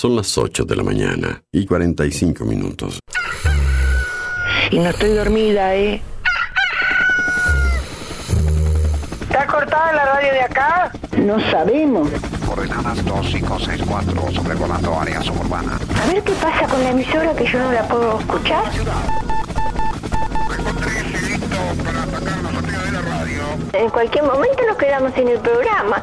Son las 8 de la mañana y 45 minutos. Y no estoy dormida, ¿eh? ¿Está cortada la radio de acá? No sabemos. Coordenadas 2564, sobrevolando área suburbana. A ver qué pasa con la emisora que yo no la puedo escuchar. En cualquier momento nos quedamos sin el programa.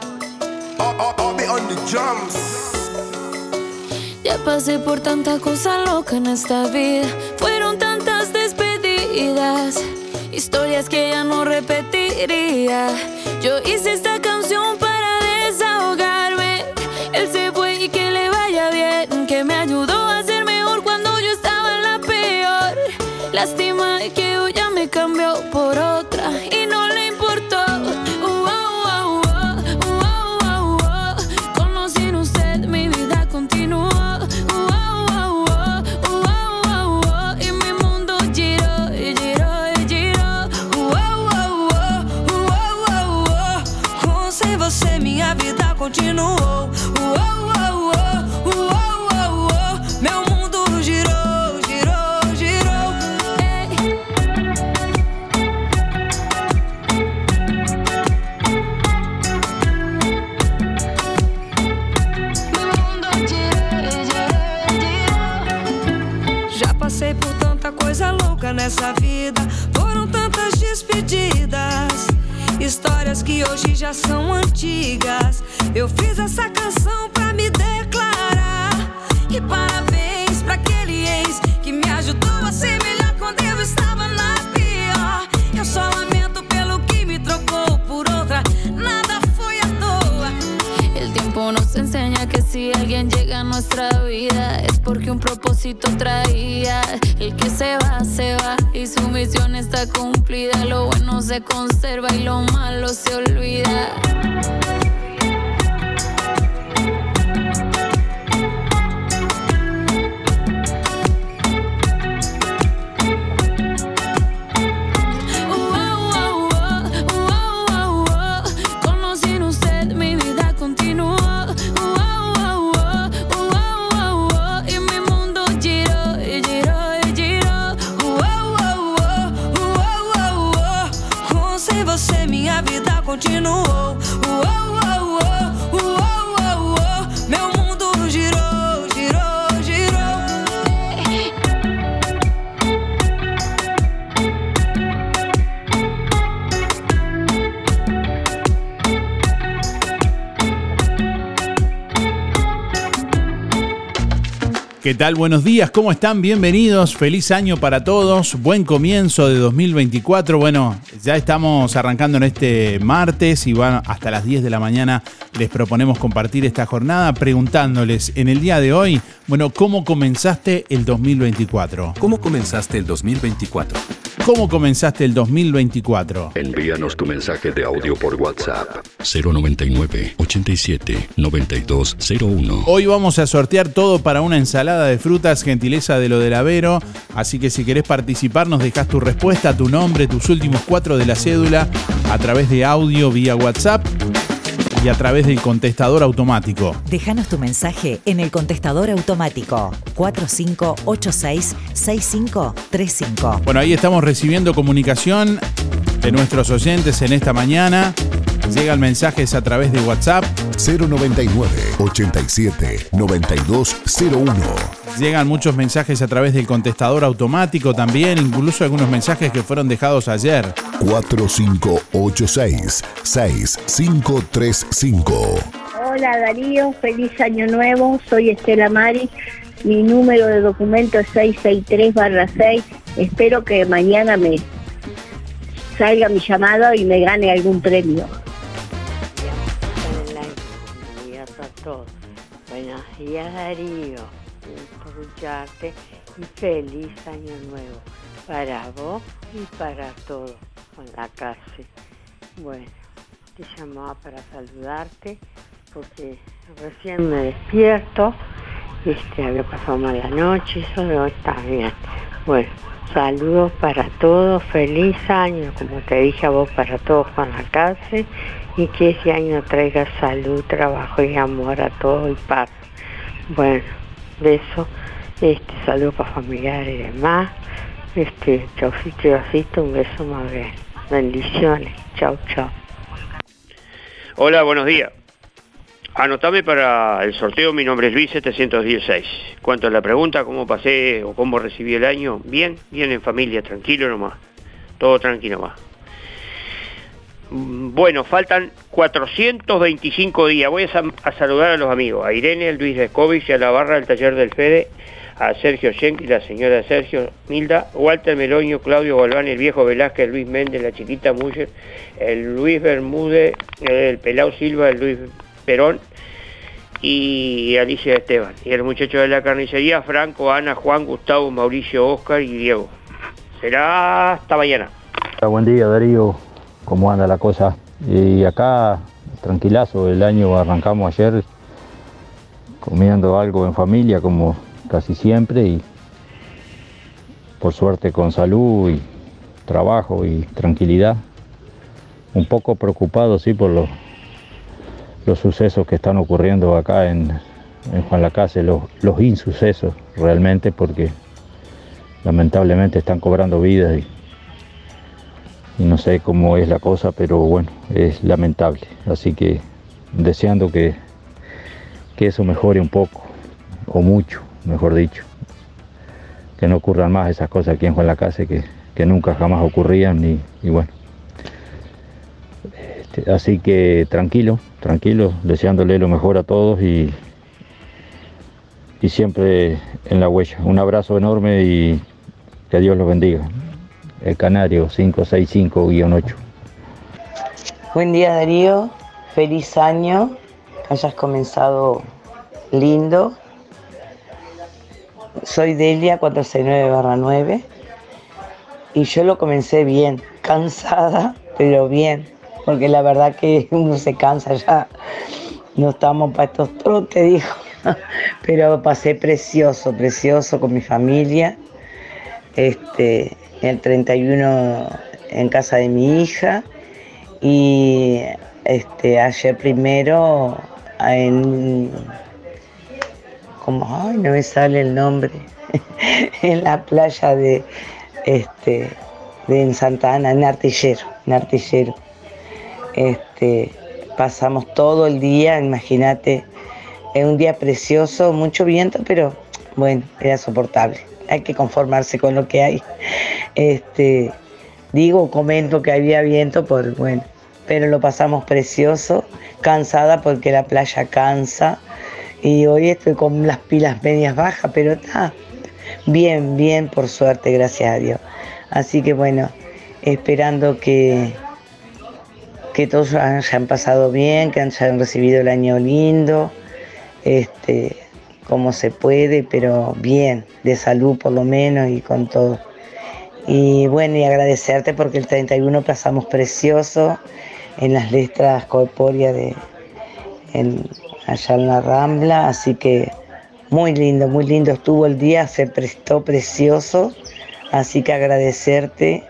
Ya pasé por tanta cosa loca en esta vida. Fueron tantas despedidas, historias que ya no repetiría. Yo hice esta continuou. Oh, uh, oh, oh, oh. Meu mundo girou, girou, girou. Mi mundo giró, giró, giró. Já passei por tanta coisa louca nessa vida. Foram tantas despedidas. Histórias que hoje já são antigas. Eu fiz essa canção pra me declarar. E parabéns pra aquele ex que me ajudou a ser melhor quando eu estava na pior. Eu só lamento pelo que me trocou por outra. Nada foi à toa. El tiempo nos enseña que si alguien llega a nuestra vida es porque un propósito traía. El que se va, se va y su misión está cumplida. Lo bueno se conserva y lo malo se olvida. you know? ¿Qué tal? Buenos días, ¿cómo están? Bienvenidos, feliz año para todos, buen comienzo de 2024. Bueno, ya estamos arrancando en este martes y van hasta las 10 de la mañana les proponemos compartir esta jornada preguntándoles en el día de hoy, bueno, ¿cómo comenzaste el 2024? ¿Cómo comenzaste el 2024? ¿Cómo comenzaste el 2024? Envíanos tu mensaje de audio por WhatsApp. 099 87 9201. Hoy vamos a sortear todo para una ensalada de frutas, gentileza de lo del Avero. Así que si querés participar, nos dejas tu respuesta, tu nombre, tus últimos cuatro de la cédula a través de audio vía WhatsApp y a través del contestador automático. Déjanos tu mensaje en el contestador automático 4586-6535. Bueno, ahí estamos recibiendo comunicación de nuestros oyentes en esta mañana. Llegan mensajes a través de WhatsApp. 099 87 9201. Llegan muchos mensajes a través del contestador automático también, incluso algunos mensajes que fueron dejados ayer. 4586 6535. Hola Darío, feliz año nuevo, soy Estela Mari, mi número de documento es 663-6, espero que mañana me salga mi llamado y me gane algún premio. Todos. Buenos días Darío, por escucharte y feliz año nuevo para vos y para todos con la cárcel. Bueno, te llamaba para saludarte porque recién me despierto, este, había pasado mala noche, eso está bien. Bueno, saludos para todos, feliz año, como te dije a vos, para todos con la cárcel y que ese año traiga salud, trabajo y amor a todos y paz. Bueno, beso, este, saludos para familiares y demás. Este, chaucito, chaucito, un beso más bien. Bendiciones, chau, chau. Hola, buenos días. Anotame para el sorteo, mi nombre es Luis 716. Cuanto a la pregunta, cómo pasé o cómo recibí el año, bien, bien en familia, tranquilo nomás. Todo tranquilo nomás. Mm, Bueno, faltan 425 días. Voy a, saludar a los amigos, a Irene, a Luis Descovich, a la barra del taller del Fede, a Sergio Schenk y la señora Sergio Milda, Walter Meloño, Claudio Galván, el viejo Velázquez, Luis Méndez, la chiquita Muller, el Luis Bermúdez, el Pelao Silva, el Luis Perón y Alicia Esteban. Y el muchacho de la carnicería, Franco, Ana, Juan, Gustavo, Mauricio, Oscar y Diego. Será hasta mañana. Buen día Darío, ¿cómo anda la cosa? Y acá, tranquilazo, el año arrancamos ayer comiendo algo en familia como casi siempre y por suerte con salud y trabajo y tranquilidad. Un poco preocupado sí por los, los sucesos que están ocurriendo acá en, en Juan Lacase, los, los insucesos realmente porque lamentablemente están cobrando vidas y no sé cómo es la cosa, pero bueno, es lamentable. Así que deseando que, que eso mejore un poco, o mucho, mejor dicho. Que no ocurran más esas cosas aquí en Juan Lacase que, que nunca jamás ocurrían y, y bueno. Este, así que tranquilo, tranquilo, deseándole lo mejor a todos y, y siempre en la huella. Un abrazo enorme y que Dios los bendiga. El Canario 565-8. Buen día Darío, feliz año, que hayas comenzado lindo. Soy Delia 469-9 y yo lo comencé bien, cansada, pero bien, porque la verdad que uno se cansa ya, no estamos para estos trotes, dijo, pero pasé precioso, precioso con mi familia, este, el 31 en casa de mi hija. Y este, ayer primero en, como, ay, no me sale el nombre, en la playa de, este, de en Santa Ana, en Artillero, en Artillero. Este, pasamos todo el día, imagínate, es un día precioso, mucho viento, pero bueno, era soportable. Hay que conformarse con lo que hay. Este, digo, comento que había viento, por bueno, pero lo pasamos precioso, cansada porque la playa cansa y hoy estoy con las pilas medias bajas, pero está bien, bien, por suerte, gracias a Dios. Así que bueno, esperando que, que todos hayan pasado bien, que hayan recibido el año lindo, este, como se puede, pero bien, de salud por lo menos y con todo. Y bueno, y agradecerte porque el 31 pasamos precioso en las letras corpóreas de en- allá en la Rambla, así que muy lindo, muy lindo estuvo el día, se prestó precioso, así que agradecerte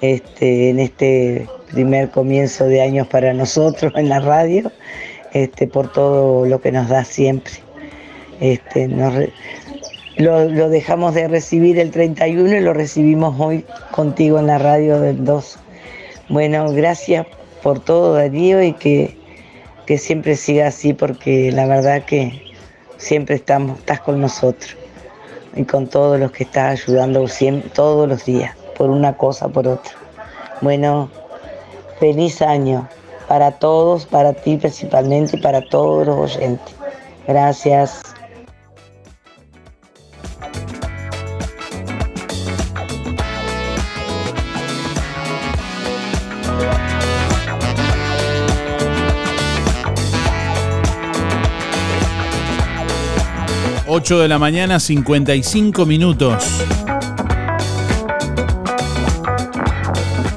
este, en este primer comienzo de años para nosotros en la radio, este, por todo lo que nos da siempre. Este, nos lo, dejamos de recibir el 31 y lo recibimos hoy contigo en la radio del 2. Bueno, gracias por todo Darío y que, que siempre siga así porque la verdad que siempre estamos, estás con nosotros y con todos los que estás ayudando todos los días, por una cosa, por otra. Bueno, feliz año para todos, para ti principalmente y para todos los oyentes. Gracias. Ocho de la mañana, 55 minutos.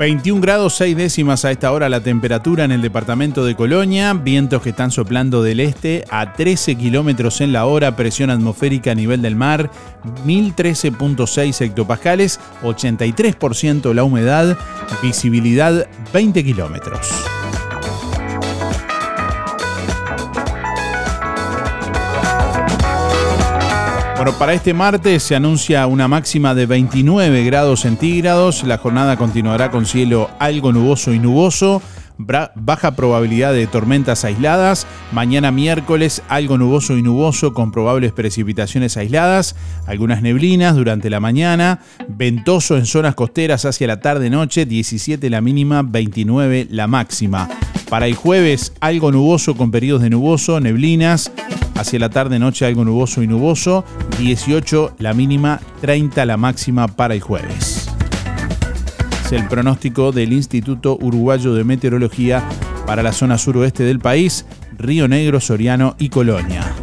21 grados 6 décimas a esta hora la temperatura en el departamento de Colonia, vientos que están soplando del este a 13 kilómetros en la hora, presión atmosférica a nivel del mar 1013.6 hectopascales, 83% la humedad, visibilidad 20 kilómetros. Bueno, para este martes se anuncia una máxima de 29 grados centígrados. La jornada continuará con cielo algo nuboso y nuboso. Baja probabilidad de tormentas aisladas. Mañana miércoles algo nuboso y nuboso con probables precipitaciones aisladas. Algunas neblinas durante la mañana. Ventoso en zonas costeras hacia la tarde-noche. 17 la mínima, 29 la máxima. Para el jueves algo nuboso con periodos de nuboso, neblinas. Hacia la tarde-noche algo nuboso y nuboso. 18 la mínima, 30 la máxima para el jueves. Es el pronóstico del Instituto Uruguayo de Meteorología para la zona suroeste del país, Río Negro, Soriano y Colonia.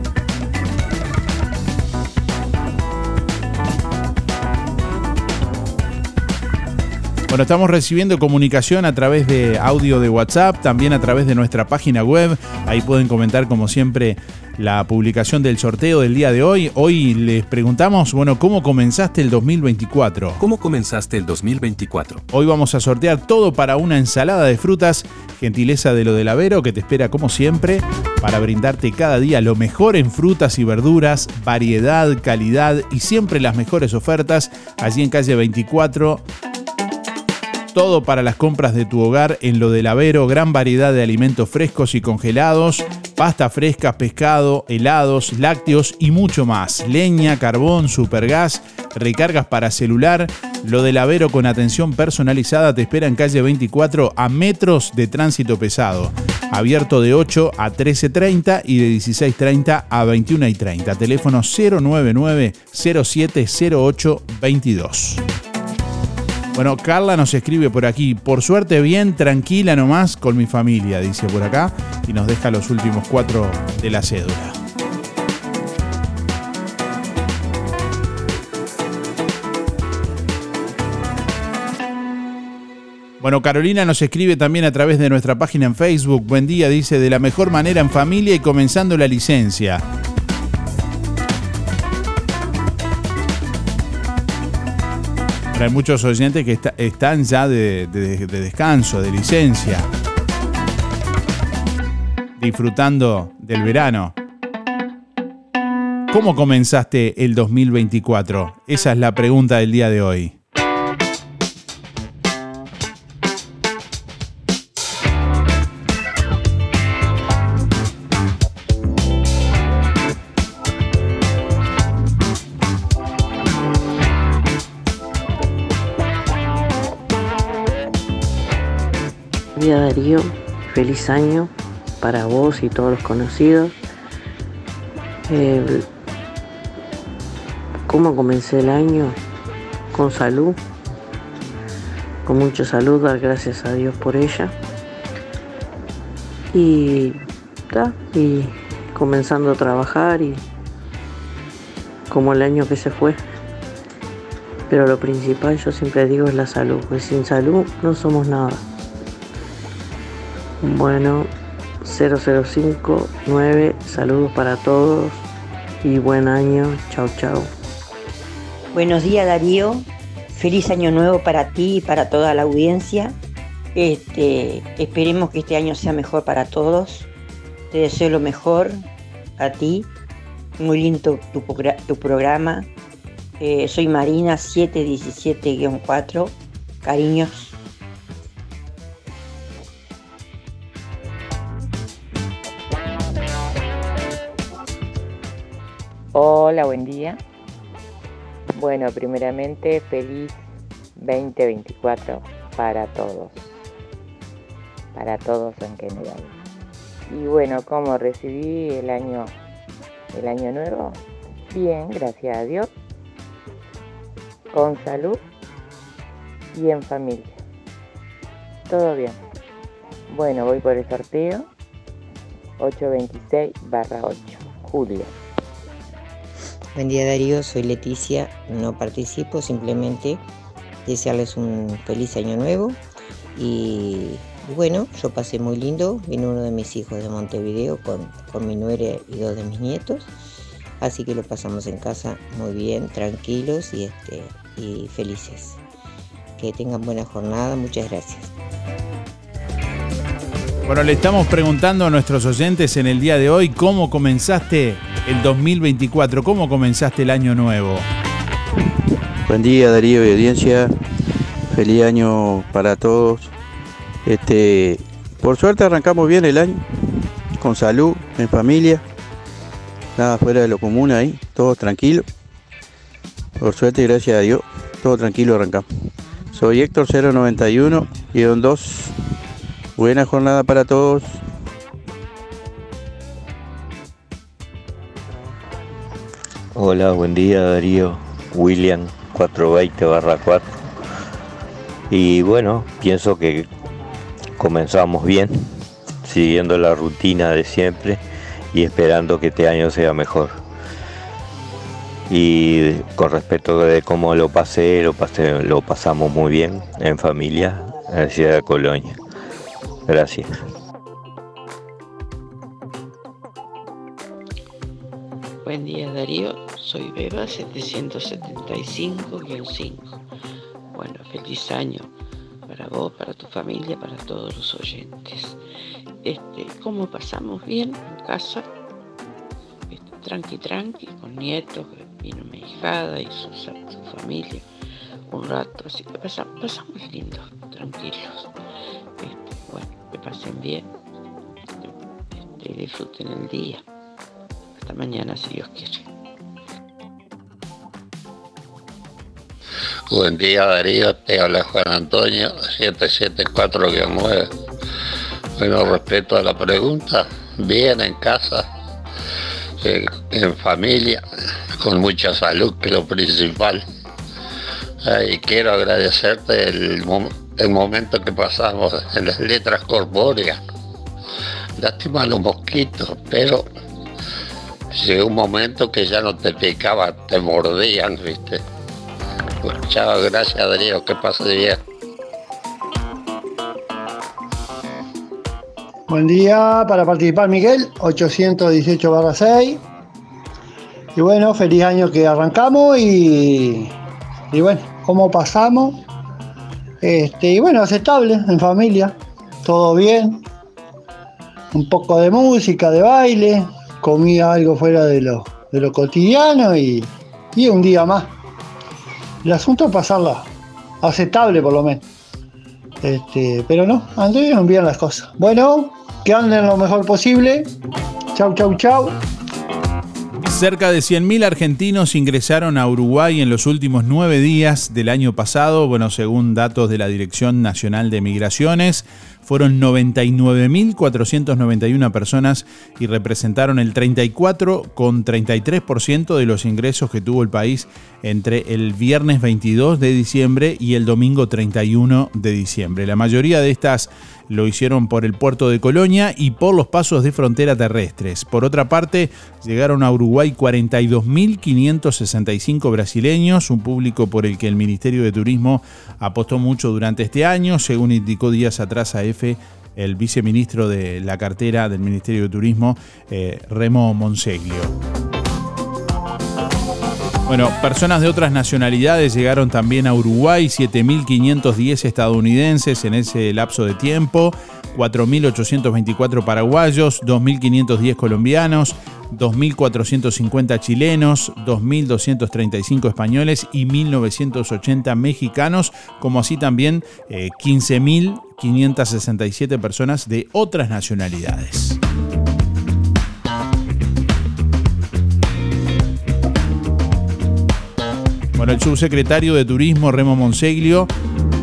Bueno, estamos recibiendo comunicación a través de audio de WhatsApp, también a través de nuestra página web. Ahí pueden comentar como siempre la publicación del sorteo del día de hoy. Hoy les preguntamos, bueno, ¿cómo comenzaste el 2024? ¿Cómo comenzaste el 2024? Hoy vamos a sortear todo para una ensalada de frutas, gentileza de lo del Avero, que te espera como siempre para brindarte cada día lo mejor en frutas y verduras, variedad, calidad y siempre las mejores ofertas allí en calle 24 todo para las compras de tu hogar en lo del Avero, gran variedad de alimentos frescos y congelados, pasta fresca, pescado, helados, lácteos y mucho más. Leña, carbón, supergas, recargas para celular. Lo del Avero con atención personalizada te espera en calle 24 a metros de tránsito pesado. Abierto de 8 a 13.30 y de 16.30 a 21.30. Teléfono 099 0708 22. Bueno, Carla nos escribe por aquí, por suerte bien, tranquila nomás con mi familia, dice por acá, y nos deja los últimos cuatro de la cédula. Bueno, Carolina nos escribe también a través de nuestra página en Facebook. Buen día, dice, de la mejor manera en familia y comenzando la licencia. Hay muchos oyentes que están ya de, descanso, de licencia, disfrutando del verano. ¿Cómo comenzaste el 2024? Esa es la pregunta del día de hoy. Darío, feliz año para vos y todos los conocidos. Eh, ¿Cómo comencé el año? Con salud, con mucha salud, dar gracias a Dios por ella. Y, y comenzando a trabajar y como el año que se fue. Pero lo principal yo siempre digo es la salud, pues sin salud no somos nada. Bueno, 0059, saludos para todos y buen año. Chao, chao. Buenos días Darío, feliz año nuevo para ti y para toda la audiencia. Este, esperemos que este año sea mejor para todos. Te deseo lo mejor a ti. Muy lindo tu, tu programa. Eh, soy Marina 717-4. Cariños. Hola, buen día. Bueno, primeramente feliz 2024 para todos. para todos en general. Y bueno, ¿cómo recibí el año, el año nuevo? Bien, gracias a Dios, con salud y en familia. Todo bien. Bueno, voy por el sorteo 826 barra 8, Julio. Buen día Darío, soy Leticia, no participo, simplemente desearles un feliz año nuevo. Y, bueno, yo pasé muy lindo, vino uno de mis hijos de Montevideo con, con mi nuera y dos de mis nietos, así que lo pasamos en casa muy bien, tranquilos y, este, y felices. Que tengan buena jornada, muchas gracias. Bueno, le estamos preguntando a nuestros oyentes en el día de hoy cómo comenzaste el 2024, cómo comenzaste el año nuevo. Buen día Darío y audiencia, feliz año para todos. Este, por suerte arrancamos bien el año, con salud, en familia, nada fuera de lo común ahí, todo tranquilo. Por suerte gracias a Dios, todo tranquilo arrancamos. Soy Héctor 091 y 2 Buena jornada para todos. Hola, buen día Darío. William 420 barra 4. Y bueno, pienso que comenzamos bien, siguiendo la rutina de siempre y esperando que este año sea mejor. Y con respecto de cómo lo pasé, lo, pasé, lo pasamos muy bien en familia en la ciudad de Colonia. Gracias. Buen día Darío, soy Beba 775-5. Bueno, feliz año para vos, para tu familia, para todos los oyentes. Este, ¿Cómo pasamos bien en casa? Este, tranqui tranqui, con nietos, vino mi hijada y su, su familia un rato, así que pasamos, pasamos lindos, tranquilos. Que pasen bien este, y disfruten el día. Hasta mañana si Dios quiere. Buen día Darío, te habla Juan Antonio, 774-9. Bueno, respecto a la pregunta, bien en casa, eh, en familia, con mucha salud, que lo principal. y quiero agradecerte el, el momento que pasamos en las letras corpóreas. Lástima los mosquitos, pero llegó un momento que ya no te picaban, te mordían, ¿viste? Pues chao, gracias Darío, que pase bien. Buen día para participar Miguel, 818 6. Y bueno, feliz año que arrancamos y, y bueno, ¿cómo pasamos? Este, y bueno, aceptable, en familia, todo bien. Un poco de música, de baile, comía algo fuera de lo, de lo cotidiano y, y un día más. El asunto es pasarla aceptable por lo menos. Este, pero no, anduvieron bien las cosas. Bueno, que anden lo mejor posible. Chau, chau, chau. Cerca de 100.000 argentinos ingresaron a Uruguay en los últimos nueve días del año pasado, bueno, según datos de la Dirección Nacional de Migraciones fueron 99.491 personas y representaron el 34,33% de los ingresos que tuvo el país entre el viernes 22 de diciembre y el domingo 31 de diciembre. La mayoría de estas lo hicieron por el puerto de Colonia y por los pasos de frontera terrestres. Por otra parte, llegaron a Uruguay 42.565 brasileños, un público por el que el Ministerio de Turismo apostó mucho durante este año, según indicó días atrás a el viceministro de la cartera del Ministerio de Turismo, eh, Remo Monseglio. Bueno, personas de otras nacionalidades llegaron también a Uruguay, 7.510 estadounidenses en ese lapso de tiempo, 4.824 paraguayos, 2.510 colombianos, 2.450 chilenos, 2.235 españoles y 1.980 mexicanos, como así también eh, 15.000 567 personas de otras nacionalidades. Bueno, el subsecretario de Turismo, Remo Monseglio,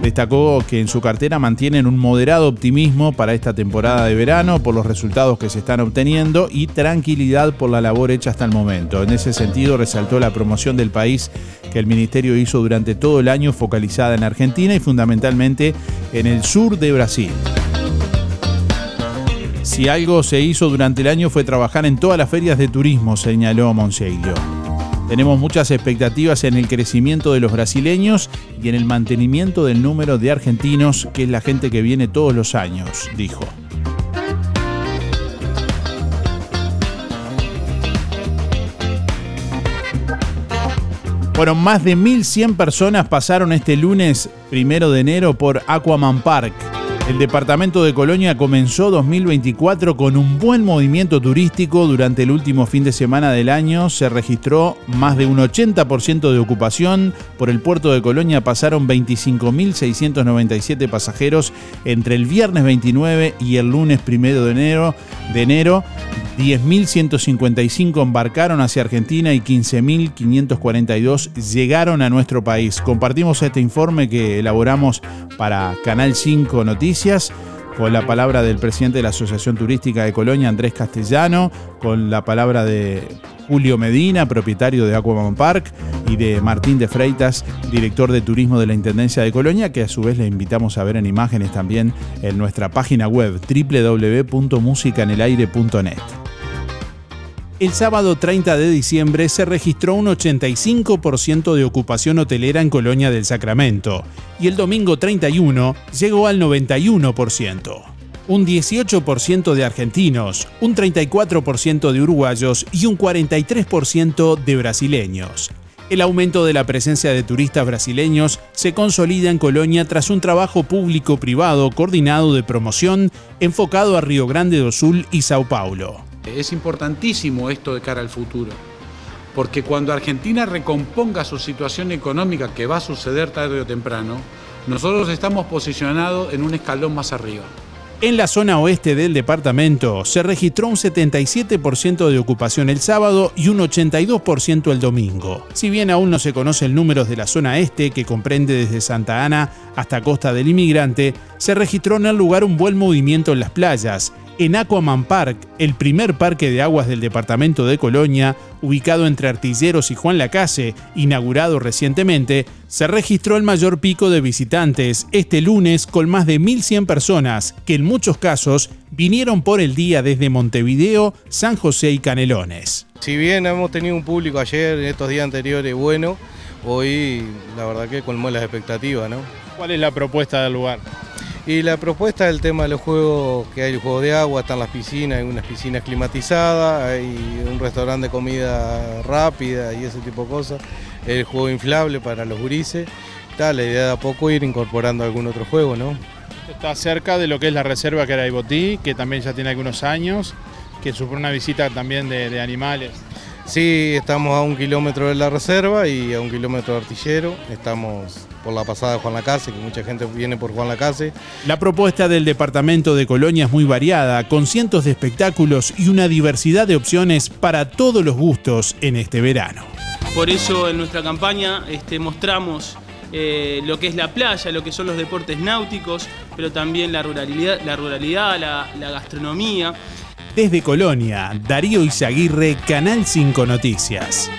Destacó que en su cartera mantienen un moderado optimismo para esta temporada de verano por los resultados que se están obteniendo y tranquilidad por la labor hecha hasta el momento. En ese sentido, resaltó la promoción del país que el ministerio hizo durante todo el año focalizada en Argentina y fundamentalmente en el sur de Brasil. Si algo se hizo durante el año fue trabajar en todas las ferias de turismo, señaló Monseglio. Tenemos muchas expectativas en el crecimiento de los brasileños y en el mantenimiento del número de argentinos, que es la gente que viene todos los años, dijo. Bueno, más de 1.100 personas pasaron este lunes primero de enero por Aquaman Park el departamento de Colonia comenzó 2024 con un buen movimiento turístico. Durante el último fin de semana del año se registró más de un 80% de ocupación. Por el puerto de Colonia pasaron 25.697 pasajeros entre el viernes 29 y el lunes 1 de enero. De enero 10.155 embarcaron hacia Argentina y 15.542 llegaron a nuestro país. Compartimos este informe que elaboramos para Canal 5 Noticias con la palabra del presidente de la Asociación Turística de Colonia, Andrés Castellano, con la palabra de Julio Medina, propietario de Aquaman Park, y de Martín de Freitas, director de turismo de la Intendencia de Colonia, que a su vez le invitamos a ver en imágenes también en nuestra página web www.musicanelaire.net. El sábado 30 de diciembre se registró un 85% de ocupación hotelera en Colonia del Sacramento y el domingo 31 llegó al 91%. Un 18% de argentinos, un 34% de uruguayos y un 43% de brasileños. El aumento de la presencia de turistas brasileños se consolida en Colonia tras un trabajo público-privado coordinado de promoción enfocado a Río Grande do Sul y Sao Paulo. Es importantísimo esto de cara al futuro, porque cuando Argentina recomponga su situación económica, que va a suceder tarde o temprano, nosotros estamos posicionados en un escalón más arriba. En la zona oeste del departamento se registró un 77% de ocupación el sábado y un 82% el domingo. Si bien aún no se conocen números de la zona este, que comprende desde Santa Ana hasta Costa del Inmigrante, se registró en el lugar un buen movimiento en las playas, en Aquaman Park, el primer parque de aguas del departamento de Colonia, ubicado entre Artilleros y Juan Lacase, inaugurado recientemente, se registró el mayor pico de visitantes este lunes con más de 1.100 personas, que en muchos casos vinieron por el día desde Montevideo, San José y Canelones. Si bien hemos tenido un público ayer, en estos días anteriores, bueno, hoy la verdad que colmó las expectativas, ¿no? ¿Cuál es la propuesta del lugar? Y la propuesta del tema de los juegos, que hay el juego de agua, están las piscinas, hay unas piscinas climatizadas, hay un restaurante de comida rápida y ese tipo de cosas, el juego inflable para los gurises. Está la idea de a poco ir incorporando algún otro juego, ¿no? Está cerca de lo que es la reserva que era Ibotí, que también ya tiene algunos años, que supone una visita también de, de animales. Sí, estamos a un kilómetro de la reserva y a un kilómetro de artillero. Estamos por la pasada de Juan Lacase, que mucha gente viene por Juan Lacase. La propuesta del departamento de Colonia es muy variada, con cientos de espectáculos y una diversidad de opciones para todos los gustos en este verano. Por eso en nuestra campaña este, mostramos eh, lo que es la playa, lo que son los deportes náuticos, pero también la ruralidad, la, ruralidad, la, la gastronomía. Desde Colonia, Darío Izaguirre, Canal 5 Noticias.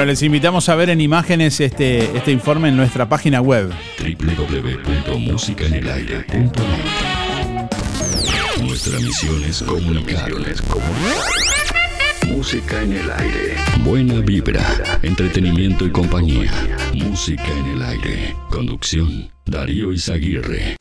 Bueno, les invitamos a ver en imágenes este, este informe en nuestra página web. www.musicaenelaire.net Nuestra misión es comunicar. Música en el aire. Buena vibra, entretenimiento y compañía. Música en el aire. Conducción, Darío Izaguirre.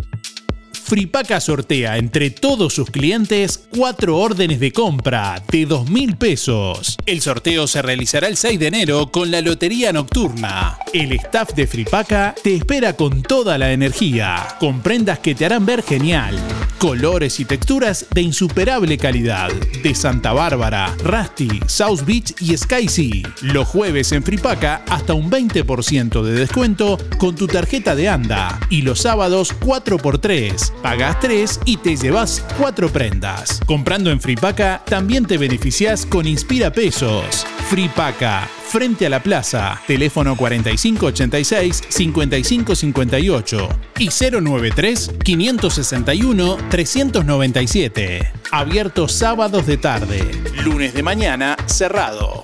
Fripaca sortea entre todos sus clientes cuatro órdenes de compra de dos mil pesos. El sorteo se realizará el 6 de enero con la Lotería Nocturna. El staff de Fripaca te espera con toda la energía, con prendas que te harán ver genial, colores y texturas de insuperable calidad. De Santa Bárbara, Rusty, South Beach y Sky Sea. Los jueves en Fripaca hasta un 20% de descuento con tu tarjeta de ANDA. Y los sábados 4x3 Pagás 3 y te llevas 4 prendas. Comprando en Fripaca también te beneficias con Inspira Pesos. Fripaca, frente a la plaza, teléfono 4586-5558 y 093-561-397. Abierto sábados de tarde, lunes de mañana cerrado.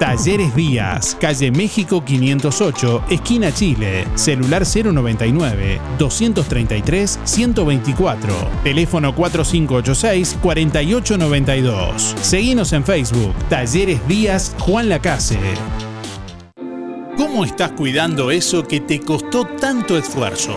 Talleres Díaz, calle México 508, esquina Chile, celular 099-233-124, teléfono 4586-4892. Seguinos en Facebook, Talleres Díaz Juan Lacase. ¿Cómo estás cuidando eso que te costó tanto esfuerzo?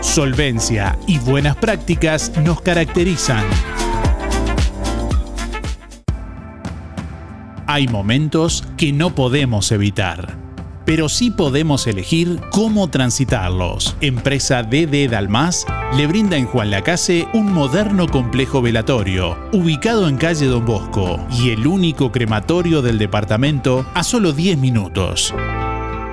Solvencia y buenas prácticas nos caracterizan. Hay momentos que no podemos evitar, pero sí podemos elegir cómo transitarlos. Empresa DD Dalmas le brinda en Juan Lacase un moderno complejo velatorio, ubicado en calle Don Bosco, y el único crematorio del departamento a solo 10 minutos.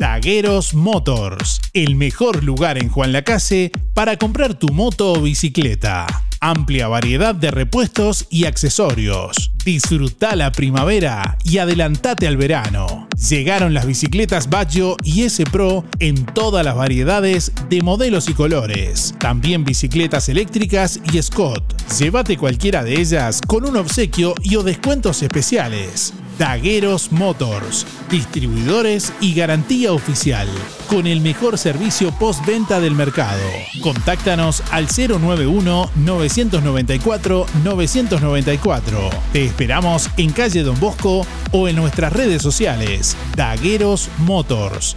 Dagueros Motors, el mejor lugar en Juan Lacase para comprar tu moto o bicicleta. Amplia variedad de repuestos y accesorios. Disfruta la primavera y adelantate al verano. Llegaron las bicicletas Baggio y S Pro en todas las variedades de modelos y colores. También bicicletas eléctricas y Scott. Llévate cualquiera de ellas con un obsequio y o descuentos especiales. Dagueros Motors, distribuidores y garantía oficial, con el mejor servicio postventa del mercado. Contáctanos al 091-994-994. Te esperamos en calle Don Bosco o en nuestras redes sociales. Dagueros Motors.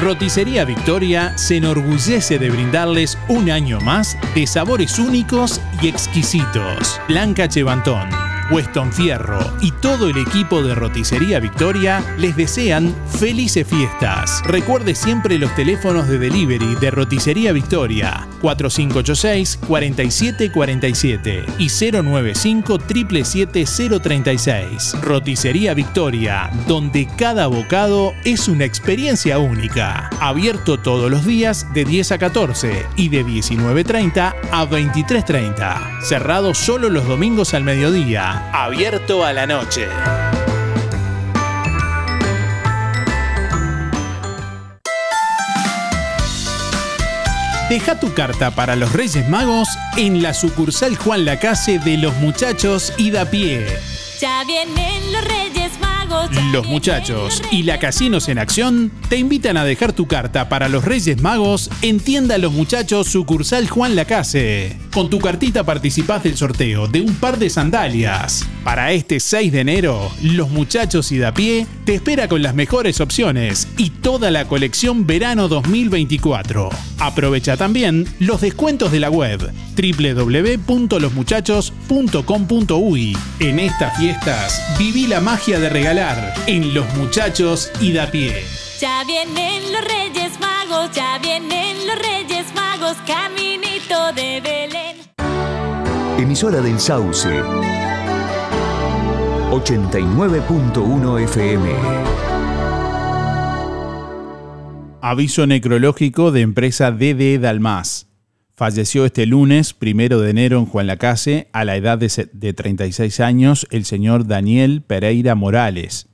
Roticería Victoria se enorgullece de brindarles un año más de sabores únicos y exquisitos. Blanca Chevantón Weston Fierro y todo el equipo de Roticería Victoria les desean felices fiestas. Recuerde siempre los teléfonos de delivery de Roticería Victoria 4586-4747 y 095 036 Roticería Victoria, donde cada bocado es una experiencia única. Abierto todos los días de 10 a 14 y de 19.30 a 23.30. Cerrado solo los domingos al mediodía. Abierto a la noche. Deja tu carta para los Reyes Magos en la sucursal Juan Lacase de los Muchachos y da pie. Ya vienen los Reyes Magos. Los muchachos y la Casinos en Acción te invitan a dejar tu carta para los Reyes Magos en Tienda Los Muchachos sucursal Juan Lacase. Con tu cartita participás del sorteo de un par de sandalias. Para este 6 de enero, Los Muchachos y da pie te espera con las mejores opciones y toda la colección verano 2024. Aprovecha también los descuentos de la web www.losmuchachos.com.uy. En estas fiestas, viví la magia de regalar en Los Muchachos y da pie. Ya vienen los Reyes Magos, ya vienen los Reyes Magos, caminito de Belén. Emisora del Sauce. 89.1 FM. Aviso necrológico de empresa DD Dalmas. Falleció este lunes, primero de enero, en Juan Lacase, a la edad de, se- de 36 años, el señor Daniel Pereira Morales.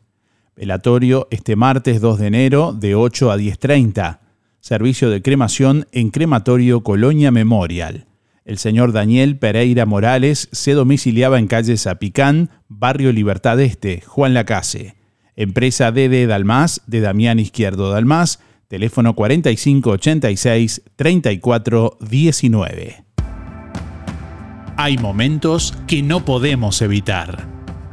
Velatorio este martes 2 de enero, de 8 a 10.30. Servicio de cremación en Crematorio Colonia Memorial. El señor Daniel Pereira Morales se domiciliaba en calle Zapicán, barrio Libertad Este, Juan Lacase. Empresa DD Dalmas, de Damián Izquierdo Dalmas, teléfono 4586-3419. Hay momentos que no podemos evitar,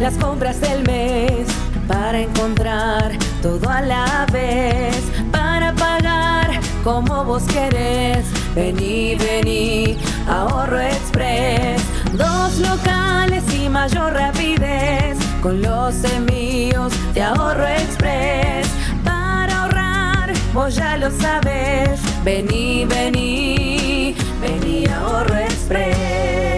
Las compras del mes, para encontrar todo a la vez, para pagar como vos querés. Vení, vení, ahorro express, dos locales y mayor rapidez, con los envíos de ahorro express, para ahorrar, vos ya lo sabes. Vení, vení, vení, ahorro express.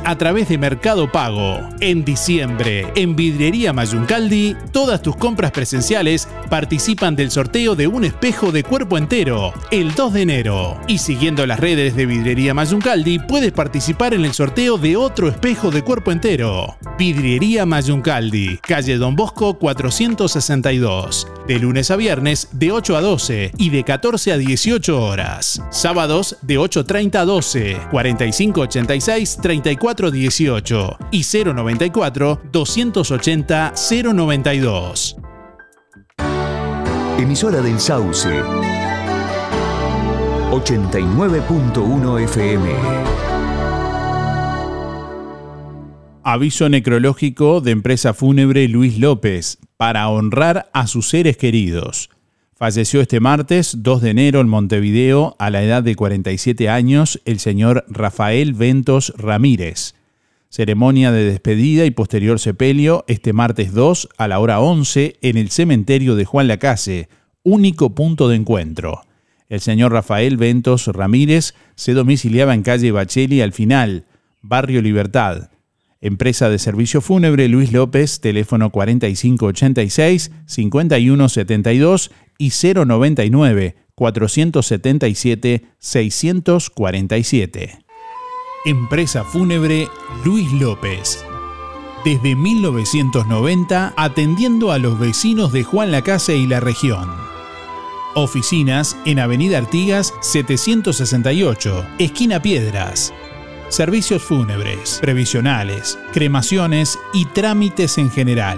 a través de Mercado Pago. En diciembre, en Vidriería Mayuncaldi, todas tus compras presenciales participan del sorteo de un espejo de cuerpo entero el 2 de enero. Y siguiendo las redes de Vidriería Mayuncaldi, puedes participar en el sorteo de otro espejo de cuerpo entero. Vidriería Mayuncaldi, calle Don Bosco 462. De lunes a viernes de 8 a 12 y de 14 a 18 horas. Sábados de 8.30 a 12, 4586 3418 y 094 280 092. Emisora del Sauce. 89.1 FM. Aviso necrológico de empresa fúnebre Luis López para honrar a sus seres queridos. Falleció este martes 2 de enero en Montevideo a la edad de 47 años el señor Rafael Ventos Ramírez. Ceremonia de despedida y posterior sepelio este martes 2 a la hora 11 en el cementerio de Juan Lacase, único punto de encuentro. El señor Rafael Ventos Ramírez se domiciliaba en calle Bacheli al final, Barrio Libertad. Empresa de servicio fúnebre Luis López, teléfono 4586-5172 y 099-477-647. Empresa fúnebre Luis López. Desde 1990 atendiendo a los vecinos de Juan Lacase y la región. Oficinas en Avenida Artigas 768, esquina Piedras. Servicios fúnebres, previsionales, cremaciones y trámites en general.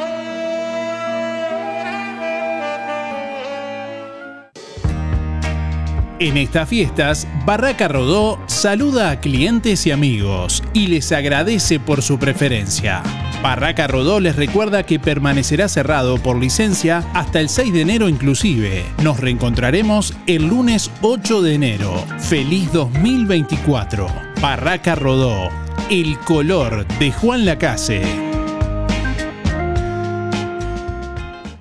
En estas fiestas, Barraca Rodó saluda a clientes y amigos y les agradece por su preferencia. Barraca Rodó les recuerda que permanecerá cerrado por licencia hasta el 6 de enero inclusive. Nos reencontraremos el lunes 8 de enero. Feliz 2024. Barraca Rodó, el color de Juan Lacase.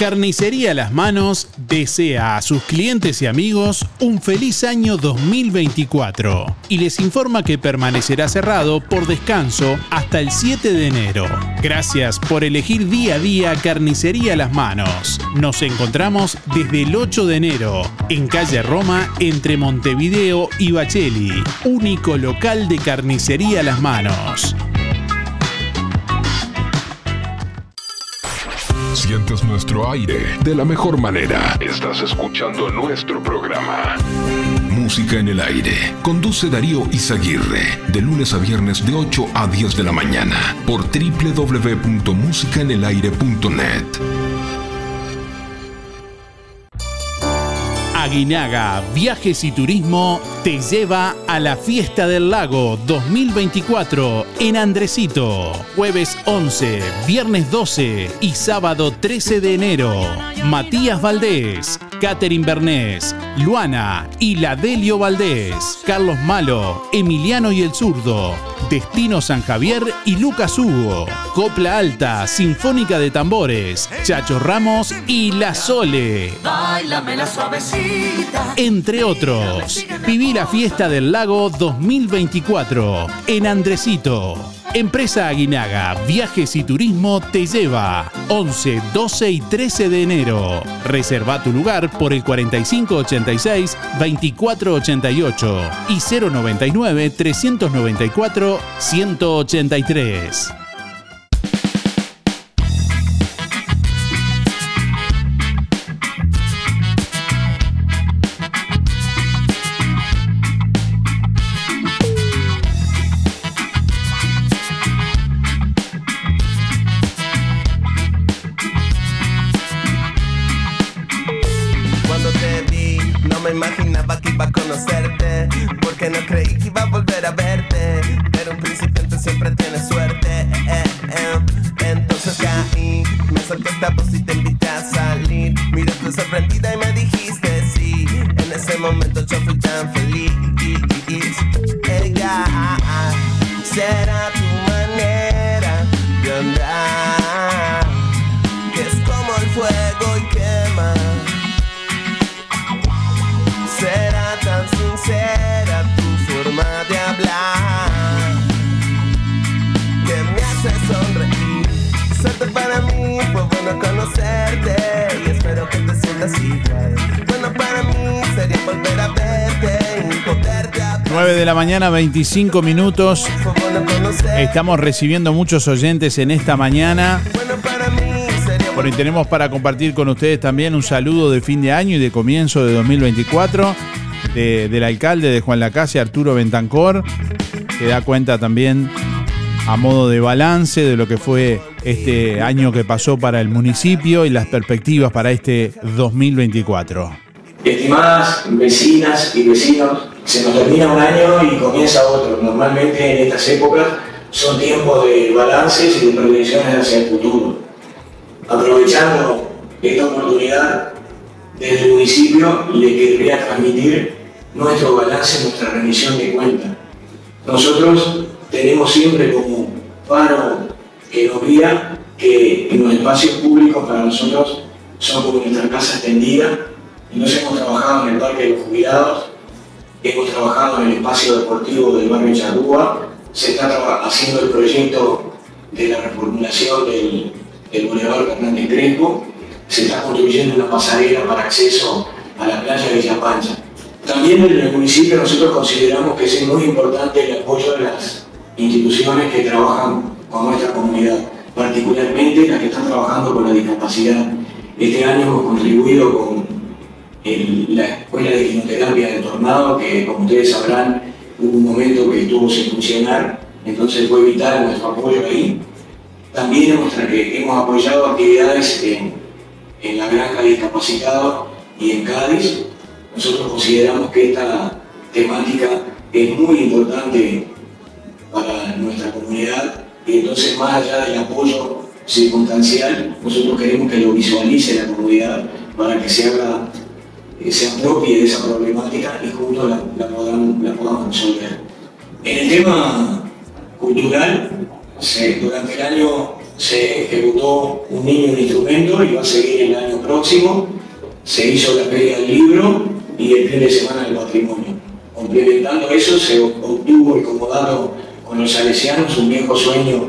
Carnicería Las Manos desea a sus clientes y amigos un feliz año 2024 y les informa que permanecerá cerrado por descanso hasta el 7 de enero. Gracias por elegir día a día Carnicería Las Manos. Nos encontramos desde el 8 de enero en calle Roma entre Montevideo y Bacheli, único local de Carnicería Las Manos. Sientes nuestro aire de la mejor manera. Estás escuchando nuestro programa. Música en el aire. Conduce Darío Izaguirre. De lunes a viernes de 8 a 10 de la mañana. Por www.musicaenelaire.net. Aguinaga Viajes y Turismo te lleva a la Fiesta del Lago 2024 en Andresito. Jueves 11, viernes 12 y sábado 13 de enero. Matías Valdés, Catherine Bernés, Luana y Ladelio Valdés, Carlos Malo, Emiliano y el Zurdo, Destino San Javier y Lucas Hugo, Copla Alta, Sinfónica de Tambores, Chacho Ramos y La Sole. La. Entre otros, viví la fiesta del lago 2024 en Andresito. Empresa Aguinaga, Viajes y Turismo te lleva 11, 12 y 13 de enero. Reserva tu lugar por el 4586 2488 y 099 Que es como el fuego y quema. Será tan sincera tu forma de hablar que me hace sonreír. Suerte para mí fue bueno conocerte y espero que te sientas igual. 9 de la mañana, 25 minutos. Estamos recibiendo muchos oyentes en esta mañana. Bueno, y tenemos para compartir con ustedes también un saludo de fin de año y de comienzo de 2024 de- del alcalde de Juan Lacase, Arturo Bentancor, que da cuenta también a modo de balance de lo que fue este año que pasó para el municipio y las perspectivas para este 2024. Estimadas vecinas y vecinos, se nos termina un año y comienza otro. Normalmente en estas épocas son tiempos de balances y de proyecciones hacia el futuro. Aprovechando esta oportunidad, desde el municipio le querría transmitir nuestro balance, nuestra rendición de cuentas. Nosotros tenemos siempre como faro que nos guía que los espacios públicos para nosotros son como nuestra casa extendida. Entonces hemos trabajado en el Parque de los Jubilados, hemos trabajado en el espacio deportivo del barrio Charrúa, se está haciendo el proyecto de la reformulación del, del Boulevard Fernández Crespo, se está construyendo una pasarela para acceso a la playa de Villa Pancha. También en el municipio nosotros consideramos que es muy importante el apoyo de las instituciones que trabajan con nuestra comunidad, particularmente las que están trabajando con la discapacidad. Este año hemos contribuido con la Escuela de Quinoterapia de Tornado, que como ustedes sabrán, hubo un momento que estuvo sin funcionar, entonces fue vital nuestro apoyo ahí. También hemos, apoyado actividades en, la granja de y en Cádiz. Nosotros consideramos que esta temática es muy importante para nuestra comunidad y entonces más allá del apoyo circunstancial, nosotros queremos que lo visualice la comunidad para que se haga, eh, se apropie de esa problemática y juntos la, la podamos, la resolver. En el tema cultural, se- durante el año se ejecutó un niño en instrumento y va a seguir el año próximo. Se hizo la feria del libro y el fin de semana del patrimonio. Complementando eso, se obtuvo el comodato con los salesianos, un viejo sueño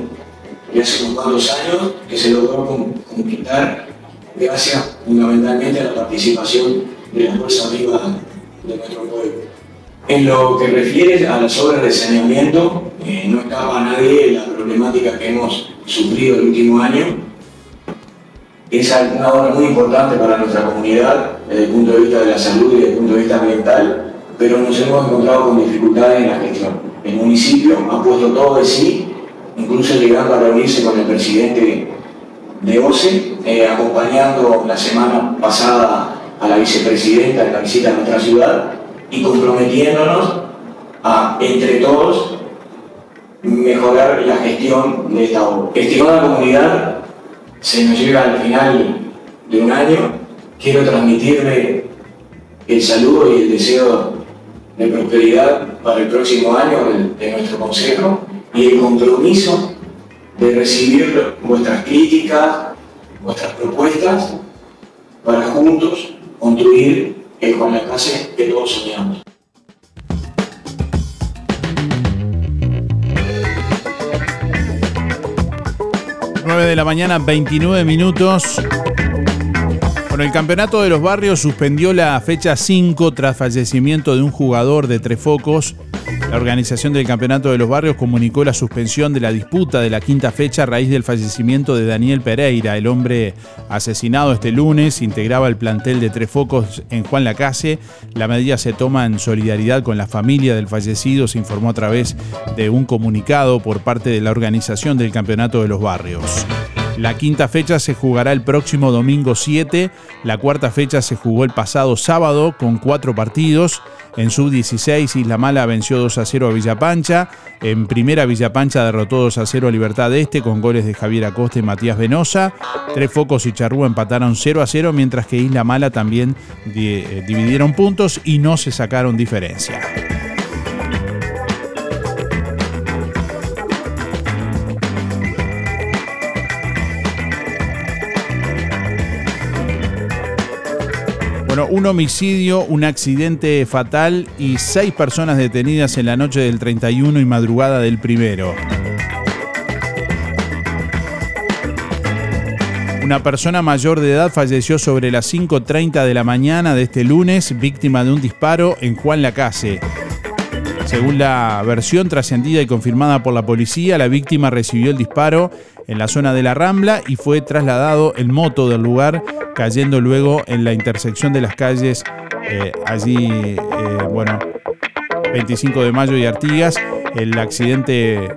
de hace unos cuantos años que se logró con- conquistar gracias fundamentalmente a la participación de la fuerza viva de nuestro pueblo. En lo que refiere a las obras de saneamiento, eh, no escapa a nadie la problemática que hemos sufrido el último año. Es una obra muy importante para nuestra comunidad desde el punto de vista de la salud y desde el punto de vista ambiental, pero nos hemos encontrado con dificultades en la gestión. El municipio ha puesto todo de sí, incluso llegando a reunirse con el presidente de OCE, eh, acompañando la semana pasada a la vicepresidenta en la visita a nuestra ciudad y comprometiéndonos a, entre todos, mejorar la gestión de esta obra. Estimada comunidad, se nos llega al final de un año. Quiero transmitirle el saludo y el deseo de prosperidad para el próximo año de nuestro consejo y el compromiso de recibir vuestras críticas, vuestras propuestas para juntos construir el Conmecase que todos soñamos. de la mañana, 29 minutos. Bueno, el campeonato de los barrios suspendió la fecha 5 tras fallecimiento de un jugador de Tres Focos. La organización del Campeonato de los Barrios comunicó la suspensión de la disputa de la quinta fecha a raíz del fallecimiento de Daniel Pereira, el hombre asesinado este lunes, integraba el plantel de Tres Focos en Juan Lacase. La medida se toma en solidaridad con la familia del fallecido, se informó a través de un comunicado por parte de la organización del Campeonato de los Barrios. La quinta fecha se jugará el próximo domingo 7. La cuarta fecha se jugó el pasado sábado con cuatro partidos. En sub-16 Isla Mala venció 2 a 0 a Villapancha. En primera Villapancha derrotó 2 a 0 a Libertad Este con goles de Javier Acosta y Matías Venosa. Tres Focos y Charrúa empataron 0 a 0 mientras que Isla Mala también eh, dividieron puntos y no se sacaron diferencia. Bueno, un homicidio, un accidente fatal y seis personas detenidas en la noche del 31 y madrugada del primero. Una persona mayor de edad falleció sobre las 5.30 de la mañana de este lunes, víctima de un disparo en Juan Lacase. Según la versión trascendida y confirmada por la policía, la víctima recibió el disparo en la zona de la Rambla y fue trasladado en moto del lugar, cayendo luego en la intersección de las calles eh, allí, eh, bueno, 25 de mayo y Artigas. El accidente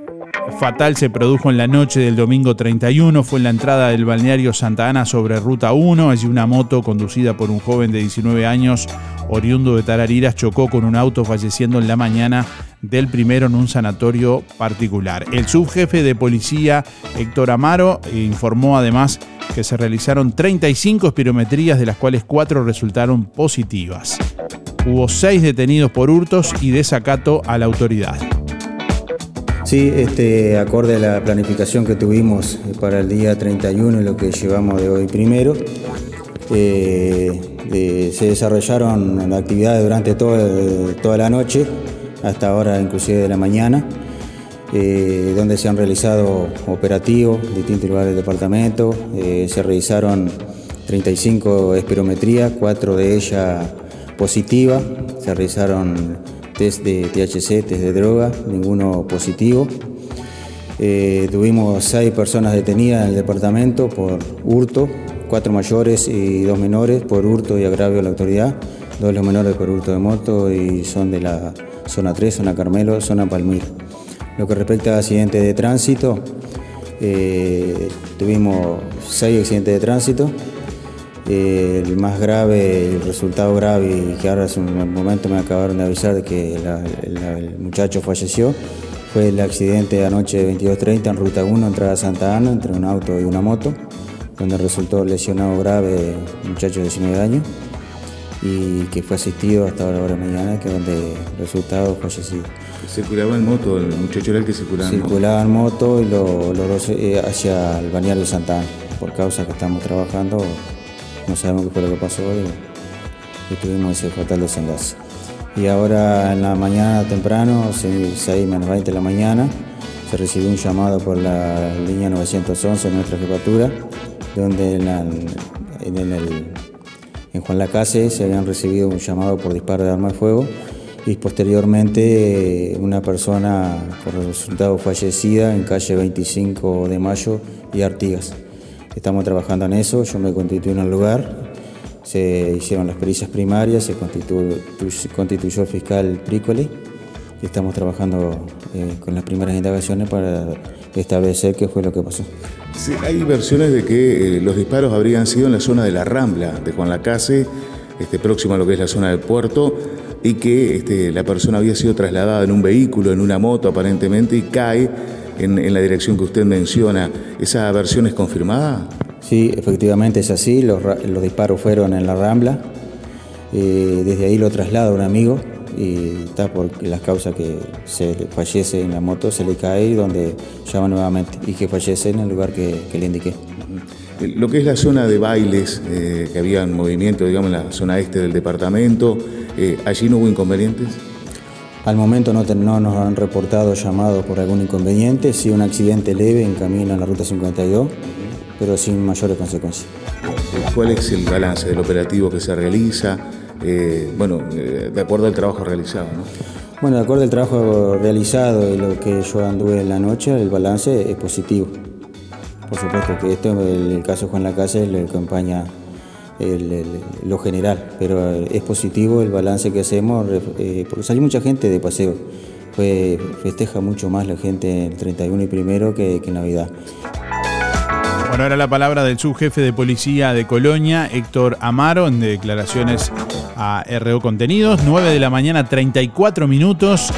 fatal se produjo en la noche del domingo 31, fue en la entrada del balneario Santa Ana sobre Ruta 1, allí una moto conducida por un joven de 19 años oriundo de Tarariras chocó con un auto falleciendo en la mañana del primero en un sanatorio particular. El subjefe de policía Héctor Amaro informó además que se realizaron 35 espirometrías de las cuales 4 resultaron positivas. Hubo 6 detenidos por hurtos y desacato a la autoridad. Sí, este, acorde a la planificación que tuvimos para el día 31 y lo que llevamos de hoy primero, eh, se desarrollaron actividades durante toda la noche, hasta ahora inclusive de la mañana, eh, donde se han realizado operativos en distintos lugares del departamento, eh, se realizaron 35 espirometrías, cuatro de ellas positivas, se realizaron test de THC, test de droga, ninguno positivo. tuvimos seis personas detenidas en el departamento por hurto, cuatro mayores y dos menores por hurto y agravio a la autoridad, dos de los menores por hurto de moto y son de la zona 3, zona Carmelo, zona Palmira. Lo que respecta a accidentes de tránsito, eh, tuvimos seis accidentes de tránsito. El más grave, el resultado grave, y que ahora hace un momento me acabaron de avisar de que el muchacho falleció, fue el accidente de anoche de 22.30 en Ruta 1, entrada a Santa Ana, entre un auto y una moto donde resultó lesionado grave un muchacho de 19 años y que fue asistido hasta ahora hora mañana, que donde resultado fallecido. ¿Circulaba en moto? ¿El muchacho era el que circulaba en moto? Circulaba en moto y los dos eh, hacia el balneario de Santa Ana. Por causa que estamos trabajando, no sabemos qué fue lo que pasó y, tuvimos ese fatal desenlace. Y ahora en la mañana temprano, 6 menos 20 de la mañana, se recibió un llamado por la línea 911 de nuestra jefatura donde en, el, en Juan Lacase se habían recibido un llamado por disparo de arma de fuego y posteriormente eh, una persona por resultado fallecida en calle 25 de Mayo y Artigas. Estamos trabajando en eso, yo me constituí en el lugar, se hicieron las pericias primarias, se constituyó, el fiscal Prícoli y estamos trabajando eh, con las primeras indagaciones para establecer qué fue lo que pasó. Hay versiones de que eh, los disparos habrían sido en la zona de la Rambla de Juan Lacase, este, próximo a lo que es la zona del puerto, y que este, la persona había sido trasladada en un vehículo, en una moto aparentemente, y cae en, la dirección que usted menciona. ¿Esa versión es confirmada? Sí, efectivamente es así, los, disparos fueron en la Rambla, eh, desde ahí lo traslada un amigo y está por las causas que se fallece en la moto, se le cae donde llama nuevamente y que fallece en el lugar que, le indiqué. Eh, lo que es la zona de bailes, eh, que había movimiento, digamos, en la zona este del departamento, eh, ¿allí no hubo inconvenientes? Al momento no, nos han reportado llamados por algún inconveniente, sí un accidente leve en camino a la ruta 52, pero sin mayores consecuencias. ¿Cuál es el balance del operativo que se realiza? Eh, bueno, eh, de acuerdo al trabajo realizado, ¿no? Bueno, de acuerdo al trabajo realizado y lo que yo anduve en la noche, el balance es positivo. Por supuesto que esto, el, caso Juan Lacase le acompaña lo general, pero eh, es positivo el balance que hacemos, eh, porque salió mucha gente de paseo. Festeja mucho más la gente el 31 y primero que en Navidad. Bueno, ahora la palabra del subjefe de policía de Colonia, Héctor Amaro, en declaraciones a RO Contenidos. 9 de la mañana, 34 minutos.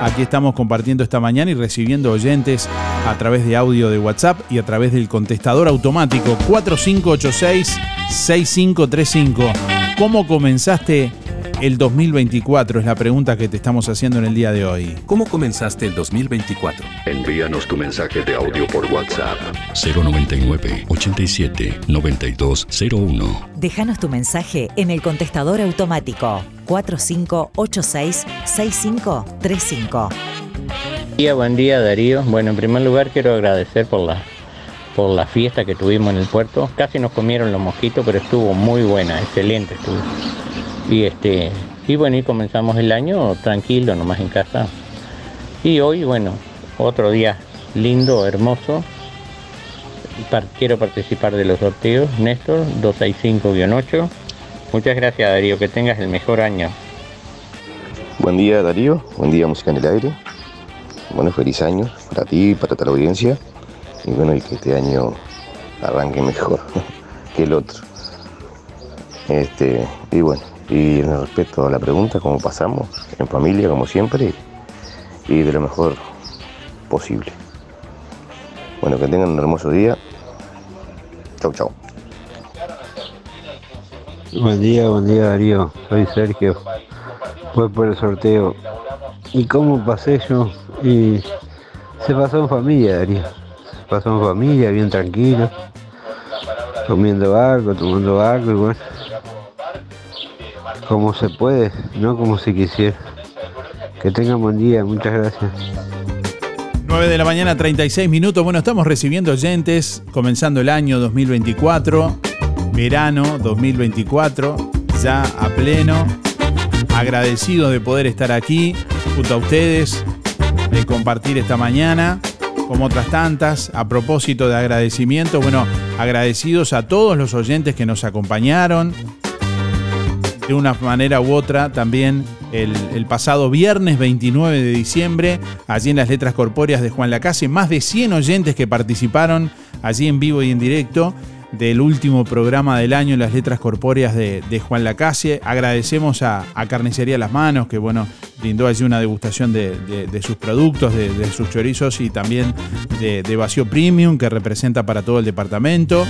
Aquí estamos compartiendo esta mañana y recibiendo oyentes a través de audio de WhatsApp y a través del contestador automático 4586-6535. ¿Cómo comenzaste el 2024? Es la pregunta que te estamos haciendo en el día de hoy. ¿Cómo comenzaste el 2024? Envíanos tu mensaje de audio por WhatsApp 099 87 9201. Déjanos tu mensaje en el contestador automático 4586-6535. Día, buen día Darío. Bueno, en primer lugar quiero agradecer por la, por la fiesta que tuvimos en el puerto. Casi nos comieron los mosquitos, pero estuvo muy buena, excelente estuvo. Y este, y bueno, y comenzamos el año tranquilo, nomás en casa. Y hoy, bueno, otro día lindo, hermoso. Quiero participar de los sorteos. Néstor, 265-8. Muchas gracias Darío, que tengas el mejor año. Buen día Darío, buen día Música en el Aire. Bueno, feliz año para ti, para toda la audiencia. Y bueno, y que este año arranque mejor que el otro. Este, y bueno, y respecto a la pregunta, ¿cómo pasamos? En familia, como siempre, y de lo mejor posible. Bueno, que tengan un hermoso día. Chau, chau. Buen día, buen día Darío, soy Sergio. Fue por el sorteo. ¿Y cómo pasé yo? Y se pasó en familia, Darío. Se pasó en familia, bien tranquilo. Comiendo algo, tomando algo y bueno. Como se puede, no como se quisiera. Que tengan buen día, muchas gracias. 9 de la mañana, 36 minutos. Bueno, estamos recibiendo oyentes, comenzando el año 2024, verano 2024, ya a pleno. Agradecidos de poder estar aquí junto a ustedes, de compartir esta mañana, como otras tantas. A propósito de agradecimiento, bueno, agradecidos a todos los oyentes que nos acompañaron, de una manera u otra también el, el pasado viernes 29 de diciembre, allí en las letras corpóreas de Juan Lacase, más de 100 oyentes que participaron allí en vivo y en directo del último programa del año las letras corpóreas de, de Juan Lacase. Agradecemos a, a Carnicería Las Manos, que bueno, brindó allí una degustación de, de- sus productos, de, sus chorizos y también de, de Vacío Premium, que representa para todo el departamento.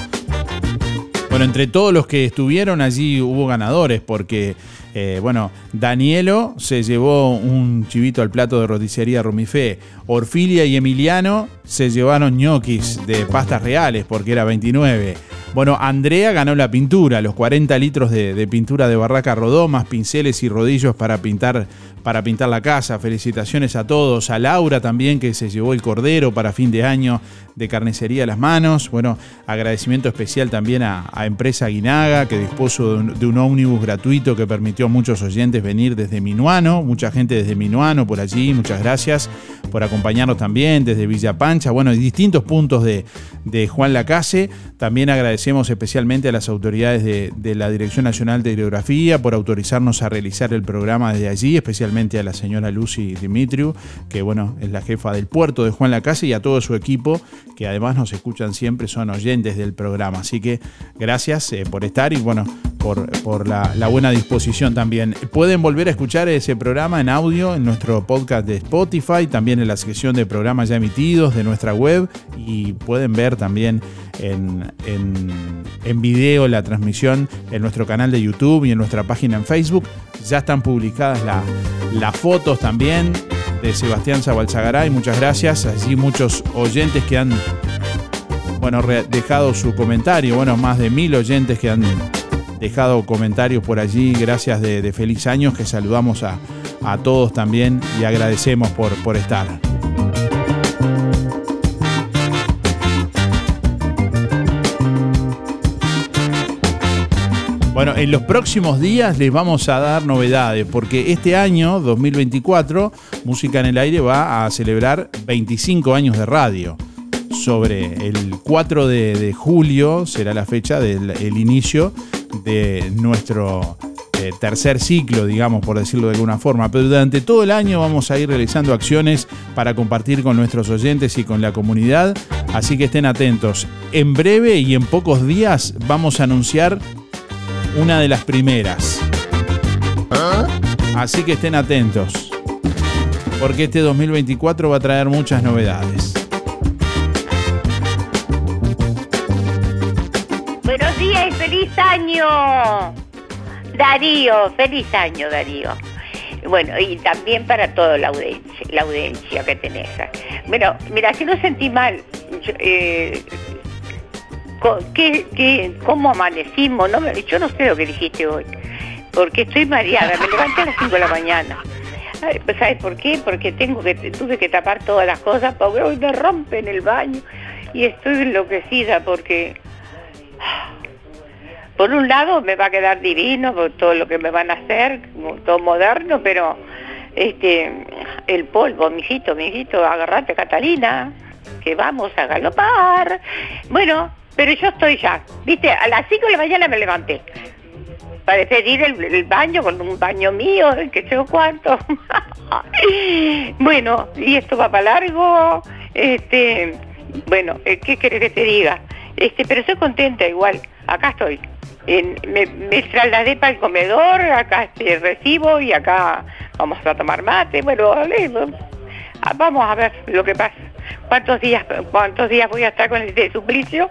Bueno, entre todos los que estuvieron allí hubo ganadores porque, eh, bueno, Danielo se llevó un chivito al plato de roticería Romifé. Orfilia y Emiliano se llevaron ñoquis de pastas reales porque era 29. Bueno, Andrea ganó la pintura, los 40 litros de, pintura de Barraca Rodó, más pinceles y rodillos para pintar, para pintar la casa. Felicitaciones a todos. A Laura también, que se llevó el cordero para fin de año de carnicería a las manos. Bueno, agradecimiento especial también a, a Empresa Guinaga, que dispuso de un, ómnibus gratuito que permitió a muchos oyentes venir desde Minuano, mucha gente desde Minuano por allí, muchas gracias por acompañarnos también desde Villa Pancha, bueno, y distintos puntos de, de Juan Lacase. También agradecemos especialmente a las autoridades de, de la Dirección Nacional de Hidrografía por autorizarnos a realizar el programa desde allí, especialmente a la señora Lucy Dimitriu, que bueno, es la jefa del puerto de Juan Lacase y a todo su equipo, que además nos escuchan siempre, son oyentes del programa. Así que gracias eh, por estar y bueno, por, por la, la buena disposición también. Pueden volver a escuchar ese programa en audio en nuestro podcast de Spotify, también en la sección de programas ya emitidos de nuestra web y pueden ver también en, en, en video la transmisión en nuestro canal de YouTube y en nuestra página en Facebook. Ya están publicadas la- las fotos también de Sebastián Zabalzagaray. Muchas gracias. Allí muchos oyentes que han bueno, dejado su comentario. Bueno, más de mil oyentes que han dejado comentarios por allí. Gracias de, de feliz años que saludamos a, a todos también y agradecemos por, por estar. Bueno, en los próximos días les vamos a dar novedades, porque este año, 2024, Música en el Aire va a celebrar 25 años de radio. Sobre el 4 de, julio será la fecha del el inicio de nuestro eh, tercer ciclo, digamos, por decirlo de alguna forma. Pero durante todo el año vamos a ir realizando acciones para compartir con nuestros oyentes y con la comunidad. Así que estén atentos. En breve y en pocos días vamos a anunciar una de las primeras. Así que estén atentos. Porque este 2024 va a traer muchas novedades. Buenos días y feliz año. Darío, feliz año Darío. Bueno, y también para toda la audiencia, la audiencia que tenés. Bueno, mira, si no sentí mal, yo, eh, ¿qué, qué, cómo amanecimos? No, yo no sé lo que dijiste hoy, porque estoy mareada, me levanté a las 5 de la mañana. Pues, ¿Sabes por qué? Porque tengo que tuve que tapar todas las cosas porque hoy me rompen el baño y estoy enloquecida porque por un lado me va a quedar divino por todo lo que me van a hacer, todo moderno, pero este el polvo, mijito, mijito, agarrate Catalina, que vamos a galopar. Bueno, pero yo estoy ya, viste, a las 5 de la mañana me levanté para pedir el, baño con un baño mío, que sé cuánto. bueno, y esto va para largo, este, bueno, eh, ¿qué querés que te diga? Este, pero estoy contenta igual, acá estoy. En- me, me trasladé para el comedor, acá este, recibo y acá vamos a tomar mate, bueno, eh, ah, vamos a ver lo que pasa. ¿Cuántos días, cuántos días voy a estar con este suplicio?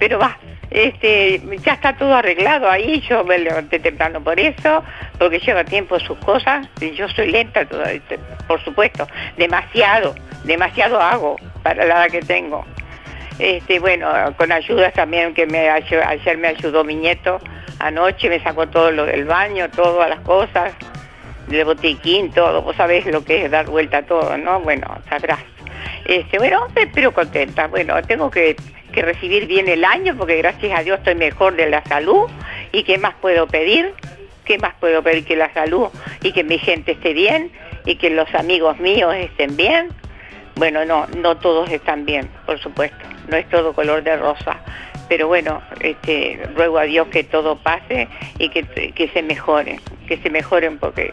Pero va, este, ya está todo arreglado ahí, yo me levanté temprano por eso, porque lleva tiempo sus cosas, y yo soy lenta, todo, este, por supuesto, demasiado, demasiado hago para la edad que tengo. Este, bueno, con ayudas también que ayer, me ayudó mi nieto, anoche me sacó todo lo del baño, todas las cosas, del botiquín, todo, vos sabés lo que es dar vuelta a todo, ¿no? Bueno, sabrás. Este, bueno, pe- pero contenta. Bueno, tengo que, que recibir bien el año porque gracias a Dios estoy mejor de la salud. ¿Y qué más puedo pedir? ¿Qué más puedo pedir que la salud y que mi gente esté bien y que los amigos míos estén bien? Bueno, no, no todos están bien, por supuesto. No es todo color de rosa. Pero bueno, este, ruego a Dios que todo pase y que, que se mejoren, que se mejoren porque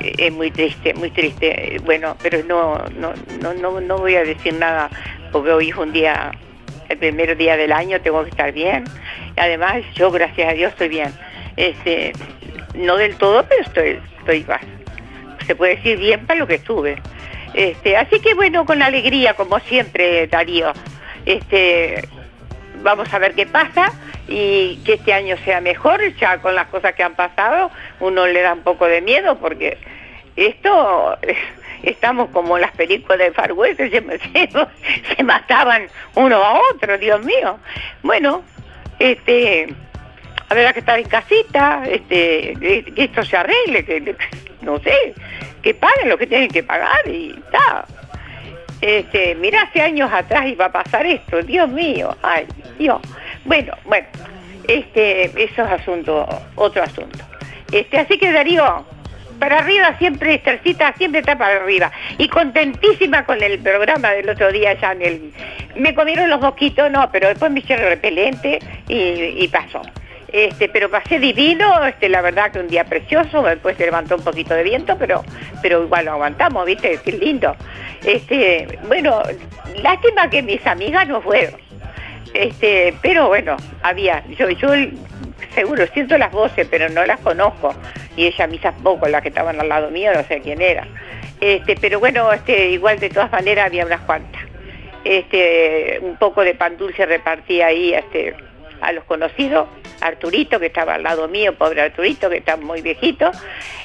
eh, es muy triste, muy triste. Bueno, pero no, no, no, no voy a decir nada porque hoy es un día, el primer día del año, tengo que estar bien. Además, yo gracias a Dios estoy bien. Este, no del todo, pero estoy, estoy va, se puede decir bien para lo que estuve. Este, así que bueno, con alegría, como siempre, Darío. Este, vamos a ver qué pasa y que este año sea mejor, ya con las cosas que han pasado, uno le da un poco de miedo porque esto estamos como las películas de Far West, se, se- mataban uno a otro, Dios mío. Bueno, este habrá que estar en casita, este, que que esto se arregle, que no sé, que paguen lo que tienen que pagar y está. Este, mirá, hace años atrás iba a pasar esto, Dios mío, ay, Dios. Bueno, bueno, este, eso es asunto, otro asunto. Este, así que Darío, para arriba siempre, Estercita siempre está para arriba. Y contentísima con el programa del otro día ya en el... Me comieron los mosquitos, no, pero después me hicieron repelente y, pasó. Este, pero pasé divino, este, la verdad que un día precioso, después se levantó un poquito de viento, pero, pero igual lo aguantamos, viste, qué lindo. Este, bueno, lástima que mis amigas no fueron. Este, pero bueno, había, yo, yo seguro siento las voces, pero no las conozco. Y ella a mí tampoco, las que estaban al lado mío, no sé quién era. Este, pero bueno, este, igual de todas maneras había unas cuantas. Este, un poco de pan dulce repartí ahí este, a los conocidos, Arturito, que estaba al lado mío, pobre Arturito, que está muy viejito,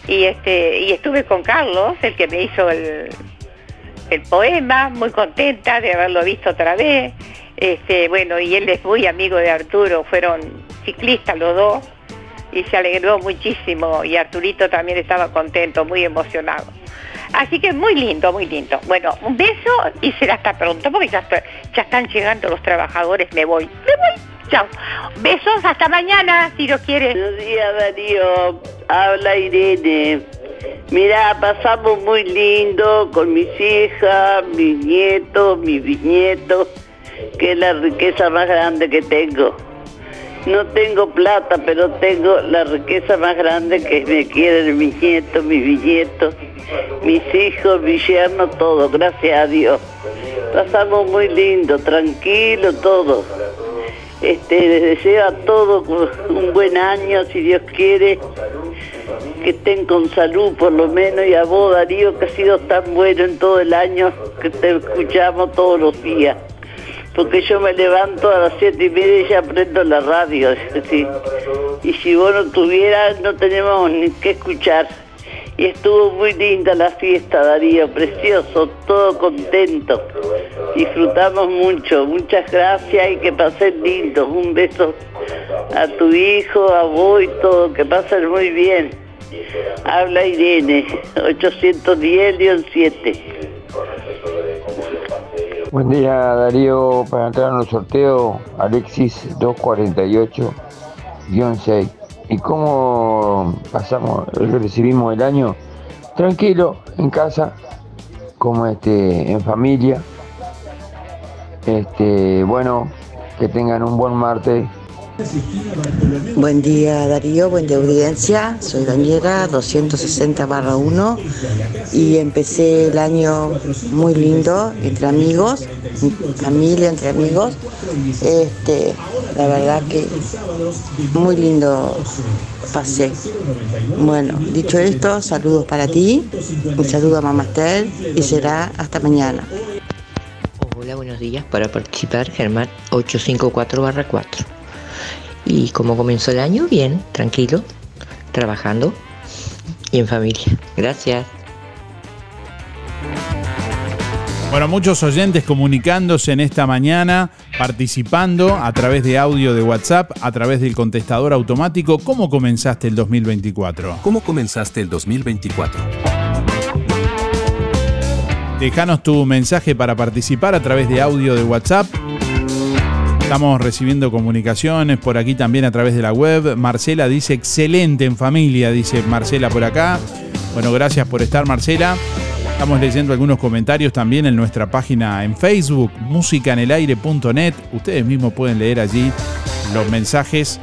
y este, y estuve con Carlos, el que me hizo el, el poema, muy contenta de haberlo visto otra vez. Este, bueno, y él es muy amigo de Arturo, fueron ciclistas los dos, y se alegró muchísimo y Arturito también estaba contento, muy emocionado. Así que muy lindo, muy lindo. Bueno, un beso y será hasta pronto porque ya, están llegando los trabajadores, me voy. Me voy. Chao. Besos, hasta mañana, si Dios quiere. Buenos días, Darío. Habla Irene. Mira, pasamos muy lindo con mis hijas, mis nietos, mis bisnietos, que es la riqueza más grande que tengo. No tengo plata, pero tengo la riqueza más grande que me quieren mis nietos, mis bisnietos, mis hijos, mis yernos, todo, gracias a Dios. Pasamos muy lindo, tranquilo, todo. Este, les deseo a todos un buen año, si Dios quiere, que estén con salud por lo menos, y a vos, Darío, que has sido tan bueno en todo el año, que te escuchamos todos los días. Porque yo me levanto a las siete y media y ya prendo la radio, sí. y si vos no tuvieras, no tenemos ni que escuchar. Y estuvo muy linda la fiesta, Darío, precioso, todo contento. Disfrutamos mucho, muchas gracias y que pasen lindo. Un beso a tu hijo, a vos y todo, que pasen muy bien. Habla Irene, 810 León 7. Buen día Darío, para entrar en el sorteo Alexis 248-6. ¿Y cómo pasamos, recibimos el año? Tranquilo, en casa, como este, en familia. Este, bueno, que tengan un buen martes. Buen día Darío, buen día audiencia, soy Daniela 260 barra 1 y empecé el año muy lindo entre amigos, mi familia entre amigos, este, la verdad que muy lindo pasé. Bueno, dicho esto, saludos para ti, un saludo a Mamá Estel y será hasta mañana. Hola, buenos días. Para participar, Germán 854-4. Y como comenzó el año, bien, tranquilo, trabajando y en familia. Gracias. Bueno, muchos oyentes comunicándose en esta mañana, participando a través de audio de WhatsApp, a través del contestador automático. ¿Cómo comenzaste el 2024? ¿Cómo comenzaste el 2024? Dejanos tu mensaje para participar a través de audio de WhatsApp. Estamos recibiendo comunicaciones por aquí también a través de la web. Marcela dice excelente en familia, dice Marcela por acá. Bueno, gracias por estar Marcela. Estamos leyendo algunos comentarios también en nuestra página en Facebook, musicanelaire.net. Ustedes mismos pueden leer allí los mensajes.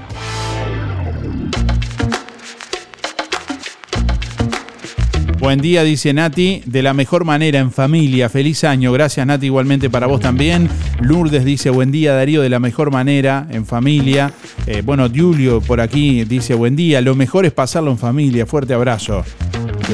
Buen día, dice Nati, de la mejor manera, en familia. Feliz año. Gracias, Nati, igualmente para vos también. Lourdes dice, buen día, Darío, de la mejor manera, en familia. Eh, bueno, Julio por aquí dice, buen día, lo mejor es pasarlo en familia. Fuerte abrazo.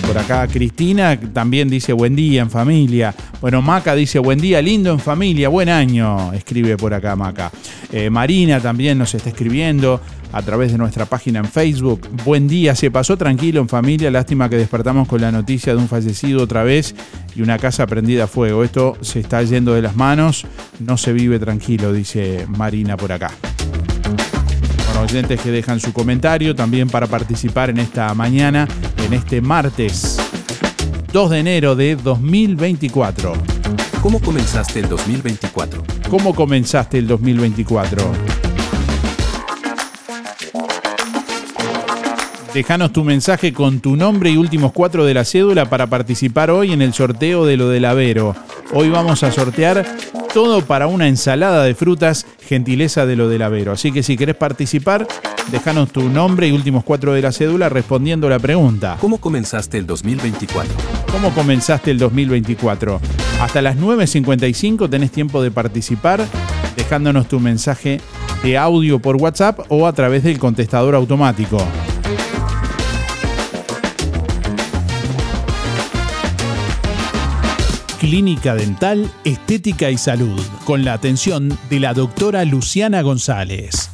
Por acá Cristina también dice, buen día, en familia. Bueno, Maca dice, buen día, lindo en familia, buen año. Escribe por acá Maca. Eh, Marina también nos está escribiendo a través de nuestra página en Facebook. Buen día, se pasó tranquilo en familia. Lástima que despertamos con la noticia de un fallecido otra vez y una casa prendida a fuego. Esto se está yendo de las manos. No se vive tranquilo, dice Marina por acá. Oyentes que dejan su comentario también para participar en esta mañana, en este martes 2 de enero de 2024. ¿Cómo comenzaste el 2024? ¿Cómo comenzaste el 2024? Dejanos tu mensaje con tu nombre y últimos cuatro de la cédula para participar hoy en el sorteo de lo del Avero. Hoy vamos a sortear todo para una ensalada de frutas, gentileza de lo del Avero. Así que si querés participar, déjanos tu nombre y últimos cuatro de la cédula respondiendo la pregunta. ¿Cómo comenzaste el 2024? ¿Cómo comenzaste el 2024? Hasta las 9.55 tenés tiempo de participar dejándonos tu mensaje de audio por WhatsApp o a través del contestador automático. Clínica Dental, Estética y Salud, con la atención de la doctora Luciana González.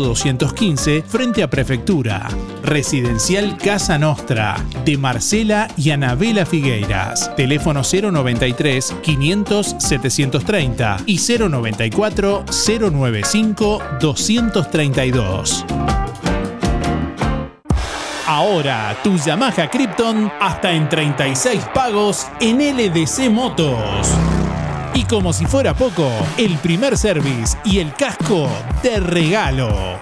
215, frente a Prefectura. Residencial Casa Nostra, de Marcela y Anabela Figueiras. Teléfono 093 500 730 y 094 095 232. Ahora tu Yamaha Krypton hasta en 36 pagos en LDC Motos. Y como si fuera poco, el primer service y el casco de regalo.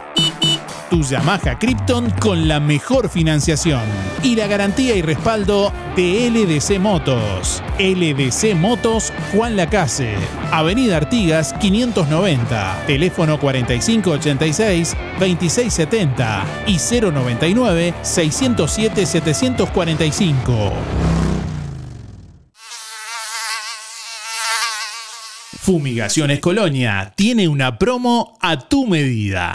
Tu Yamaha Krypton con la mejor financiación y la garantía y respaldo de LDC Motos. LDC Motos Juan Lacase, Avenida Artigas 590, teléfono 4586-2670 y 099-607-745. Fumigaciones Colonia tiene una promo a tu medida.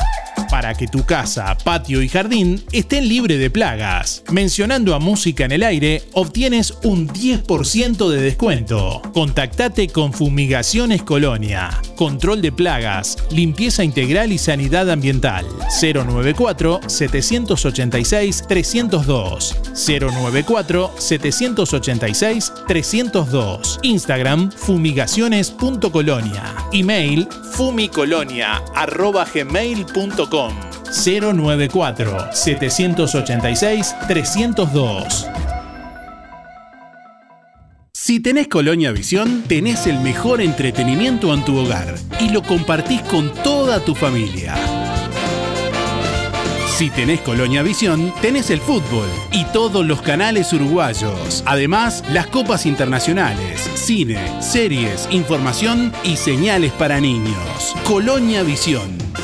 Para que tu casa, patio y jardín estén libre de plagas. Mencionando a Música en el Aire, obtienes un 10% de descuento. Contactate con Fumigaciones Colonia. Control de plagas, limpieza integral y sanidad ambiental. 094-786-302. 094-786-302. Instagram fumigaciones.colonia. Email fumicolonia.gmail.com 094 786 302 Si tenés Colonia Visión, tenés el mejor entretenimiento en tu hogar y lo compartís con toda tu familia. Si tenés Colonia Visión, tenés el fútbol y todos los canales uruguayos. Además, las copas internacionales, cine, series, información y señales para niños. Colonia Visión.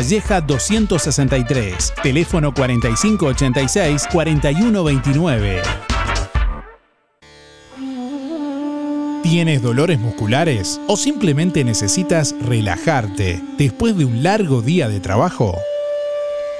Valleja 263, teléfono 4586-4129. ¿Tienes dolores musculares o simplemente necesitas relajarte después de un largo día de trabajo?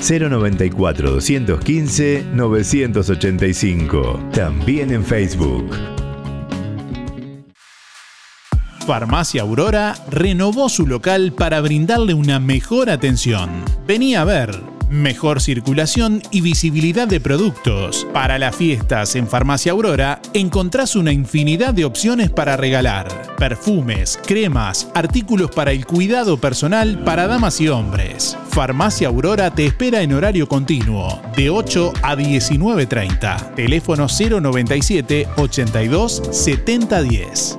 094 215 985. También en Facebook. Farmacia Aurora renovó su local para brindarle una mejor atención. Venía a ver mejor circulación y visibilidad de productos. Para las fiestas en Farmacia Aurora encontrás una infinidad de opciones para regalar. Perfumes, cremas, artículos para el cuidado personal para damas y hombres. Farmacia Aurora te espera en horario continuo, de 8 a 19.30. Teléfono 097 82 7010.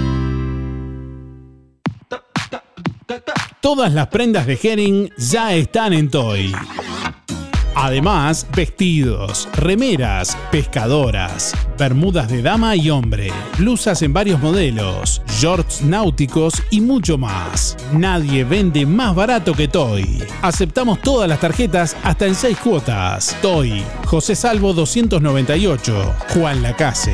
Todas las prendas de Herring ya están en Toy. Además, vestidos, remeras, pescadoras, bermudas de dama y hombre, blusas en varios modelos, shorts náuticos y mucho más. Nadie vende más barato que Toy. Aceptamos todas las tarjetas hasta en 6 cuotas. Toy, José Salvo 298, Juan Lacase.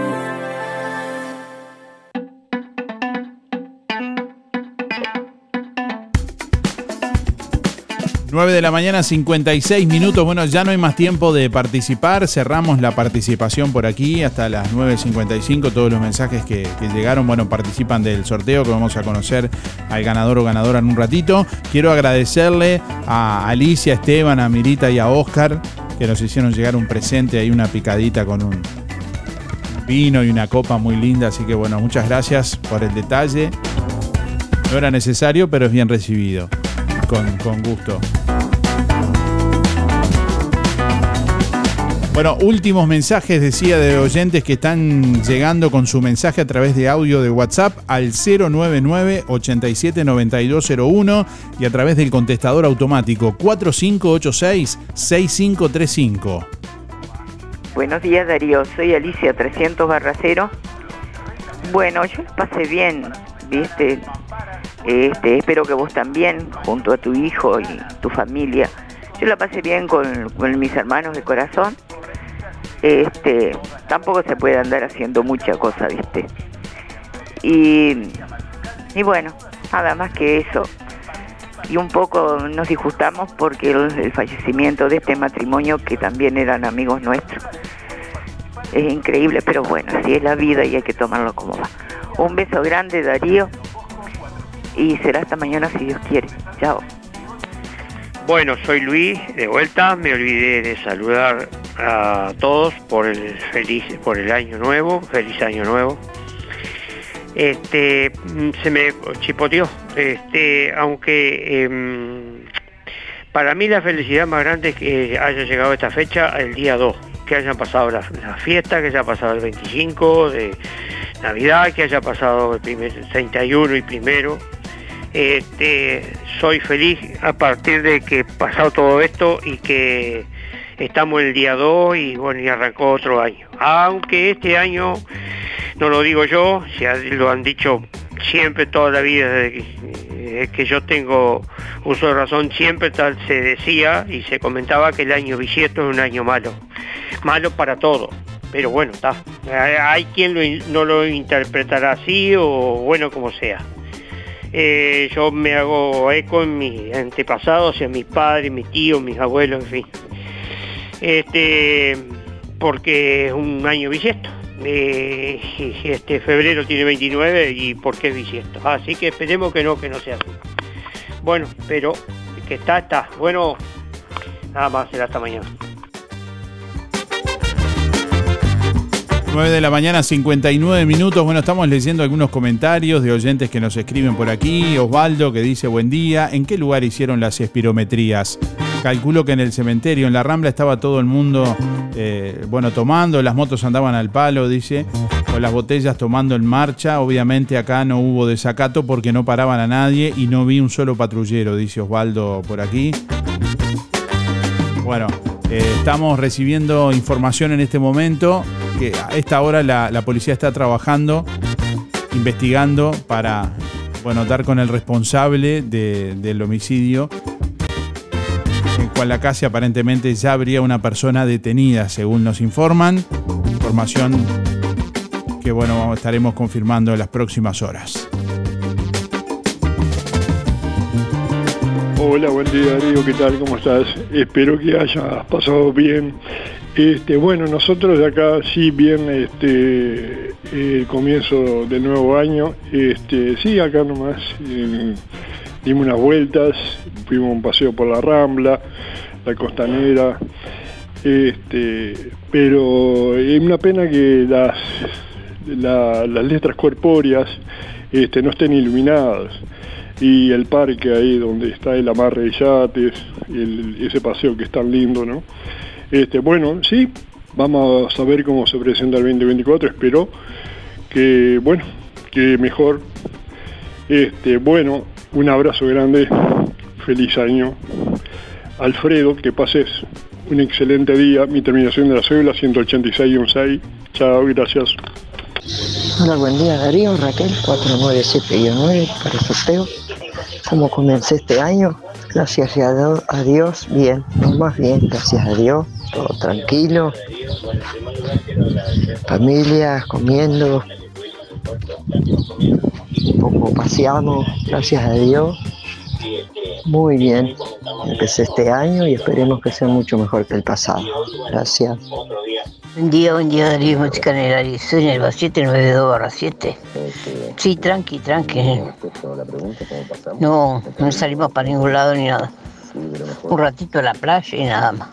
9 de la mañana, 56 minutos. Bueno, ya no hay más tiempo de participar. Cerramos la participación por aquí hasta las 9.55. Todos los mensajes que, llegaron, bueno, participan del sorteo que vamos a conocer al ganador o ganadora en un ratito. Quiero agradecerle a Alicia, a Esteban, a Mirita y a Oscar que nos hicieron llegar un presente, ahí una picadita con un vino y una copa muy linda. Así que bueno, muchas gracias por el detalle. No era necesario, pero es bien recibido. Con gusto. Bueno, últimos mensajes, decía, de oyentes que están llegando con su mensaje a través de audio de WhatsApp al 099-879201 y a través del contestador automático 4586-6535. Buenos días Darío, soy Alicia 300 Barracero. Bueno, yo pasé bien, viste, este, espero que vos también, junto a tu hijo y tu familia. Yo la pasé bien con, mis hermanos de corazón. Este, tampoco se puede andar haciendo mucha cosa, viste. Y, y bueno, nada más que eso. Y un poco nos disgustamos porque el, el fallecimiento de este matrimonio, que también eran amigos nuestros, es increíble, pero bueno, así es la vida y hay que tomarlo como va. Un beso grande, Darío, y será hasta mañana si Dios quiere. Chao. Bueno, soy Luis, de vuelta. Me olvidé de saludar a todos por el feliz, por el año nuevo, feliz año nuevo. Este, se me chipoteó. Este, aunque em, para mí la felicidad más grande es que haya llegado esta fecha el día 2, que hayan pasado las, las fiestas, que haya pasado el 25 de Navidad, que haya pasado el primer, 31 y primero, Este, soy feliz a partir de que pasado todo esto y que estamos el día 2 y bueno, y arrancó otro año. Aunque este año, no lo digo yo, ya lo han dicho siempre toda la vida desde que, yo tengo uso de razón, siempre tal se decía y se comentaba que el año bisiesto es un año malo. Malo para todo. Pero bueno, está. Hay- quien no lo interpretará así o bueno, como sea. Eh, yo me hago eco en mis antepasados, en mis padres, mis tíos, mis abuelos, en fin. Este, porque es un año bisiesto. Eh, este febrero tiene 29 y porque es bisiesto. Así que esperemos que no, que no sea así. Bueno, pero que está, está. Bueno, nada más, será hasta mañana. 9 de la mañana, 59 minutos. Bueno, estamos leyendo algunos comentarios de oyentes que nos escriben por aquí. Osvaldo que dice buen día. ¿En qué lugar hicieron las espirometrías? Calculo que en el cementerio, en la Rambla estaba todo el mundo, eh, bueno, tomando, las motos andaban al palo, dice, con las botellas tomando en marcha. Obviamente acá no hubo desacato porque no paraban a nadie y no vi un solo patrullero, dice Osvaldo por aquí. Bueno, eh, estamos recibiendo información en este momento que a esta hora la, policía está trabajando, investigando para bueno, dar con el responsable de- del homicidio. En cual la casa aparentemente ya habría una persona detenida, según nos informan. Información que bueno, estaremos confirmando en las próximas horas. Hola, buen día Darío, ¿qué tal? ¿Cómo estás? Espero que hayas pasado bien. Este, bueno, nosotros de acá sí bien este el comienzo del nuevo año. Este, sí, acá nomás eh, dimos unas vueltas, fuimos un paseo por la Rambla, la costanera. Pero es una pena que las la- las letras corpóreas no estén iluminadas y el parque ahí donde está el amarre de yates, ese paseo que es tan lindo, ¿no? Este, bueno, sí, vamos a ver cómo se presenta el 2024, espero que, bueno, que mejor. Este, bueno, un abrazo grande, feliz año. Alfredo, que pases un excelente día, mi terminación de la cédula 186 Chao, gracias. Hola, buen día Darío, Raquel 49719 para el. ¿Cómo comencé este año? Gracias a Dios, bien, más bien, gracias a Dios, todo tranquilo. Familia, comiendo, un poco paseamos, gracias a Dios. Muy bien, empecé este año y esperemos que sea mucho mejor que el pasado. Gracias. Buen día, buen día Darío, música en el área. Soy en el 792 barra 7. Sí, tranqui, tranqui. No, no salimos para ningún lado ni nada. Un ratito a la playa y nada más.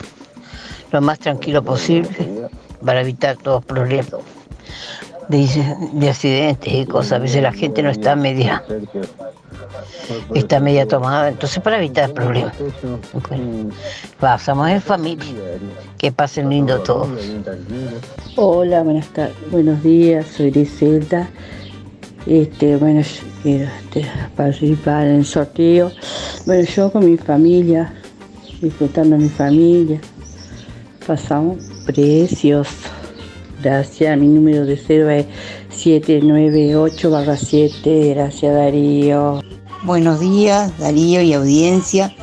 Lo más tranquilo posible para evitar todos problemas de, de accidentes y cosas. A veces la gente no está media, está media tomada, entonces para evitar problemas. Pasamos en familia. Que pasen lindo todos. Hola, buenas tardes, buenos días, soy Griselda. Este, bueno, yo quiero este, participar en el sorteo. Bueno, yo con mi familia, disfrutando de mi familia, pasamos precioso. Gracias, mi número de cero es 798 7. Gracias, Darío. Buenos días, Darío y audiencia.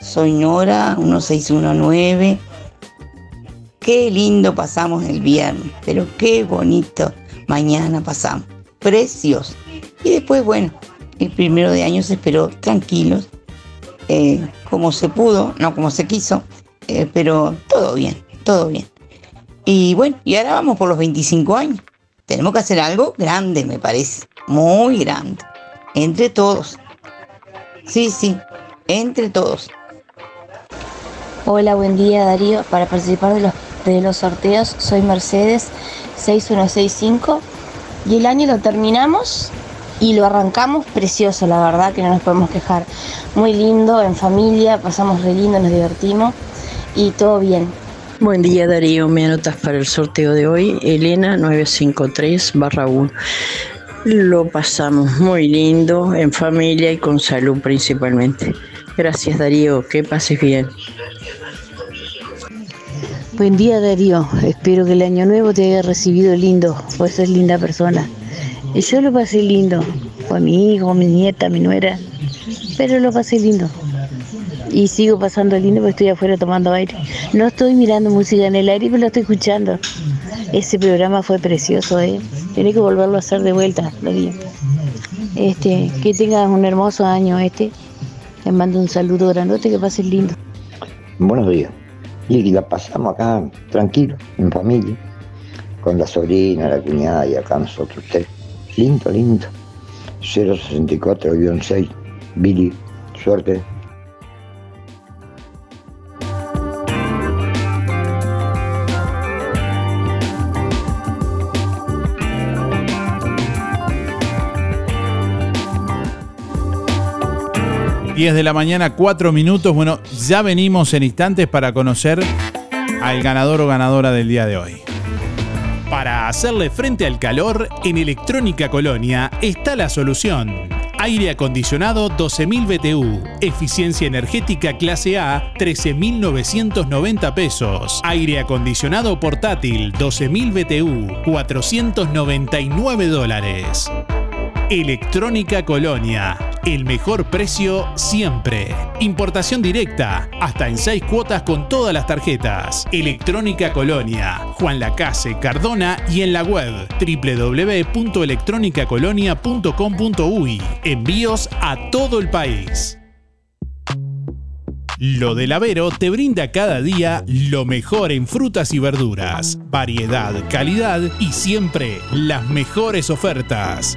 Soy Nora, 1619. Qué lindo pasamos el viernes, pero qué bonito mañana pasamos. Precioso. Y después, bueno, el primero de año se esperó tranquilos, eh, como se pudo, no como se quiso, eh, pero todo bien, todo bien. Y bueno, y ahora vamos por los 25 años. Tenemos que hacer algo grande, me parece, muy grande, entre todos. Sí, sí, entre todos. Hola, buen día Darío. Para participar de los, de los sorteos soy Mercedes 6165 y el año lo terminamos y lo arrancamos precioso, la verdad que no nos podemos quejar. Muy lindo, en familia, pasamos re lindo, nos divertimos y todo bien. Buen día Darío, me anotas para el sorteo de hoy, Elena 953 1. Lo pasamos muy lindo, en familia y con salud principalmente. Gracias Darío, que pases bien. Buen día Darío, espero que el año nuevo te haya recibido lindo, pues sos linda persona. Y yo lo pasé lindo, con mi hijo, mi nieta, mi nuera, pero lo pasé lindo. Y sigo pasando lindo porque estoy afuera tomando aire. No estoy mirando música en el aire, pero lo estoy escuchando. Ese programa fue precioso, ¿eh? Tenés que volverlo a hacer de vuelta, Darío. Este, que tengas un hermoso año este. Te mando un saludo grandote, que pases lindo. Buenos días. Y la pasamos acá tranquilo, en familia, con la sobrina, la cuñada y acá nosotros tres. Lindo, lindo. 064-6, Billy, suerte. ...10 de la mañana, 4 minutos. Bueno, ya venimos en instantes para conocer al ganador o ganadora del día de hoy. Para hacerle frente al calor, en Electrónica Colonia está la solución. Aire acondicionado 12.000 BTU. Eficiencia energética clase A 13.990 pesos. Aire acondicionado portátil 12.000 BTU 499 dólares. Electrónica Colonia. El mejor precio siempre. Importación directa. Hasta en 6 cuotas con todas las tarjetas. Electrónica Colonia. Juan Lacase, Cardona y en la web www.electronicacolonia.com.uy. Envíos a todo el país. Lo del Avero te brinda cada día lo mejor en frutas y verduras, variedad, calidad y siempre las mejores ofertas.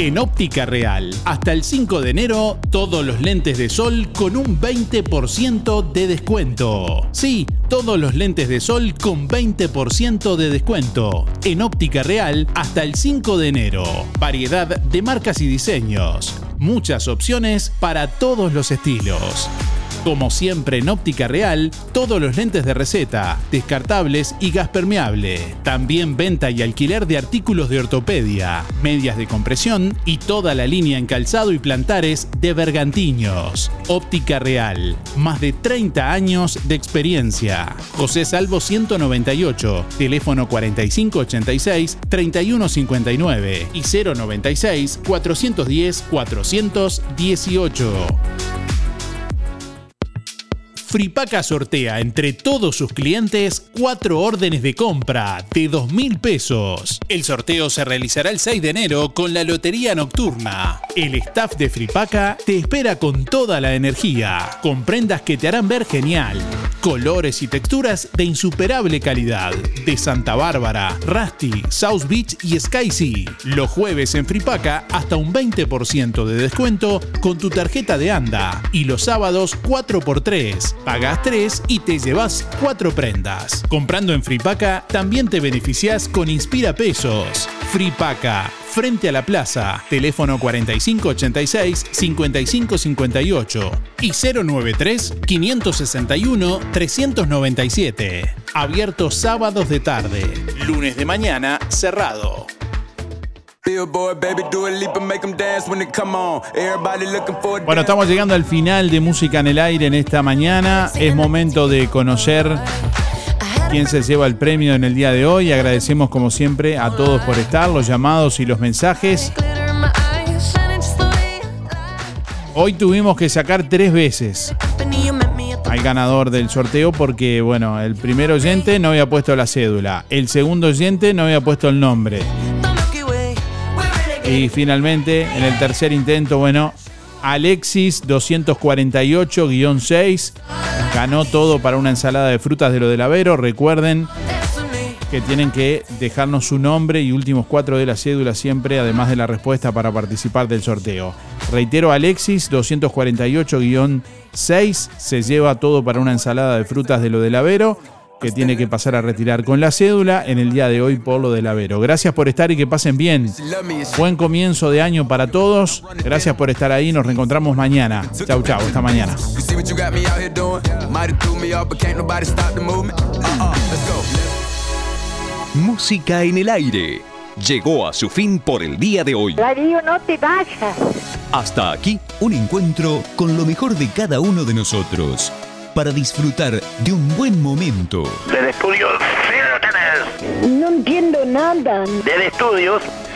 En Óptica Real, hasta el 5 de enero, todos los lentes de sol con un 20% de descuento. Sí, todos los lentes de sol con 20% de descuento. En Óptica Real, hasta el 5 de enero. Variedad de marcas y diseños. Muchas opciones para todos los estilos. Como siempre en Óptica Real, todos los lentes de receta, descartables y gas permeable. También venta y alquiler de artículos de ortopedia, medias de compresión y toda la línea en calzado y plantares de Bergantiños. Óptica Real, más de 30 años de experiencia. José Salvo 198, teléfono 4586-3159 y 096-410-418. Fripaca sortea entre todos sus clientes cuatro órdenes de compra de 2 mil pesos. El sorteo se realizará el 6 de enero con la Lotería Nocturna. El staff de Fripaca te espera con toda la energía, con prendas que te harán ver genial, colores y texturas de insuperable calidad. De Santa Bárbara, Rusty, South Beach y Sky Sea. Los jueves en Fripaca hasta un 20% de descuento con tu tarjeta de ANDA. Y los sábados 4x3 Pagas 3 y te llevas 4 prendas. Comprando en Fripaca también te beneficias con Inspira Pesos. Fripaca, frente a la plaza, teléfono 4586-5558 y 093-561-397. Abierto sábados de tarde, lunes de mañana cerrado. Bueno, estamos llegando al final de Música en el Aire en esta mañana. Es momento de conocer quién se lleva el premio en el día de hoy. Agradecemos como siempre a todos por estar, los llamados y los mensajes. Hoy tuvimos que sacar tres veces al ganador del sorteo porque, bueno, el primer oyente no había puesto la cédula, el segundo oyente no había puesto el nombre. Y finalmente, en el tercer intento, bueno, Alexis 248-6 ganó todo para una ensalada de frutas de lo del Avero. Recuerden, que tienen que dejarnos su nombre y últimos cuatro de la cédula siempre, además de la respuesta para participar del sorteo. Reitero, Alexis 248-6 se lleva todo para una ensalada de frutas de lo del Avero que tiene que pasar a retirar con la cédula en el día de hoy por lo del Avero. Gracias por estar y que pasen bien. Buen comienzo de año para todos. Gracias por estar ahí. Nos reencontramos mañana. Chau, chau. Hasta mañana. Música en el aire. Llegó a su fin por el día de hoy. Darío, no te vayas. Hasta aquí, un encuentro con lo mejor de cada uno de nosotros. Para disfrutar de un buen momento. Del estudio, sí lo tenés. No entiendo nada. Del estudios,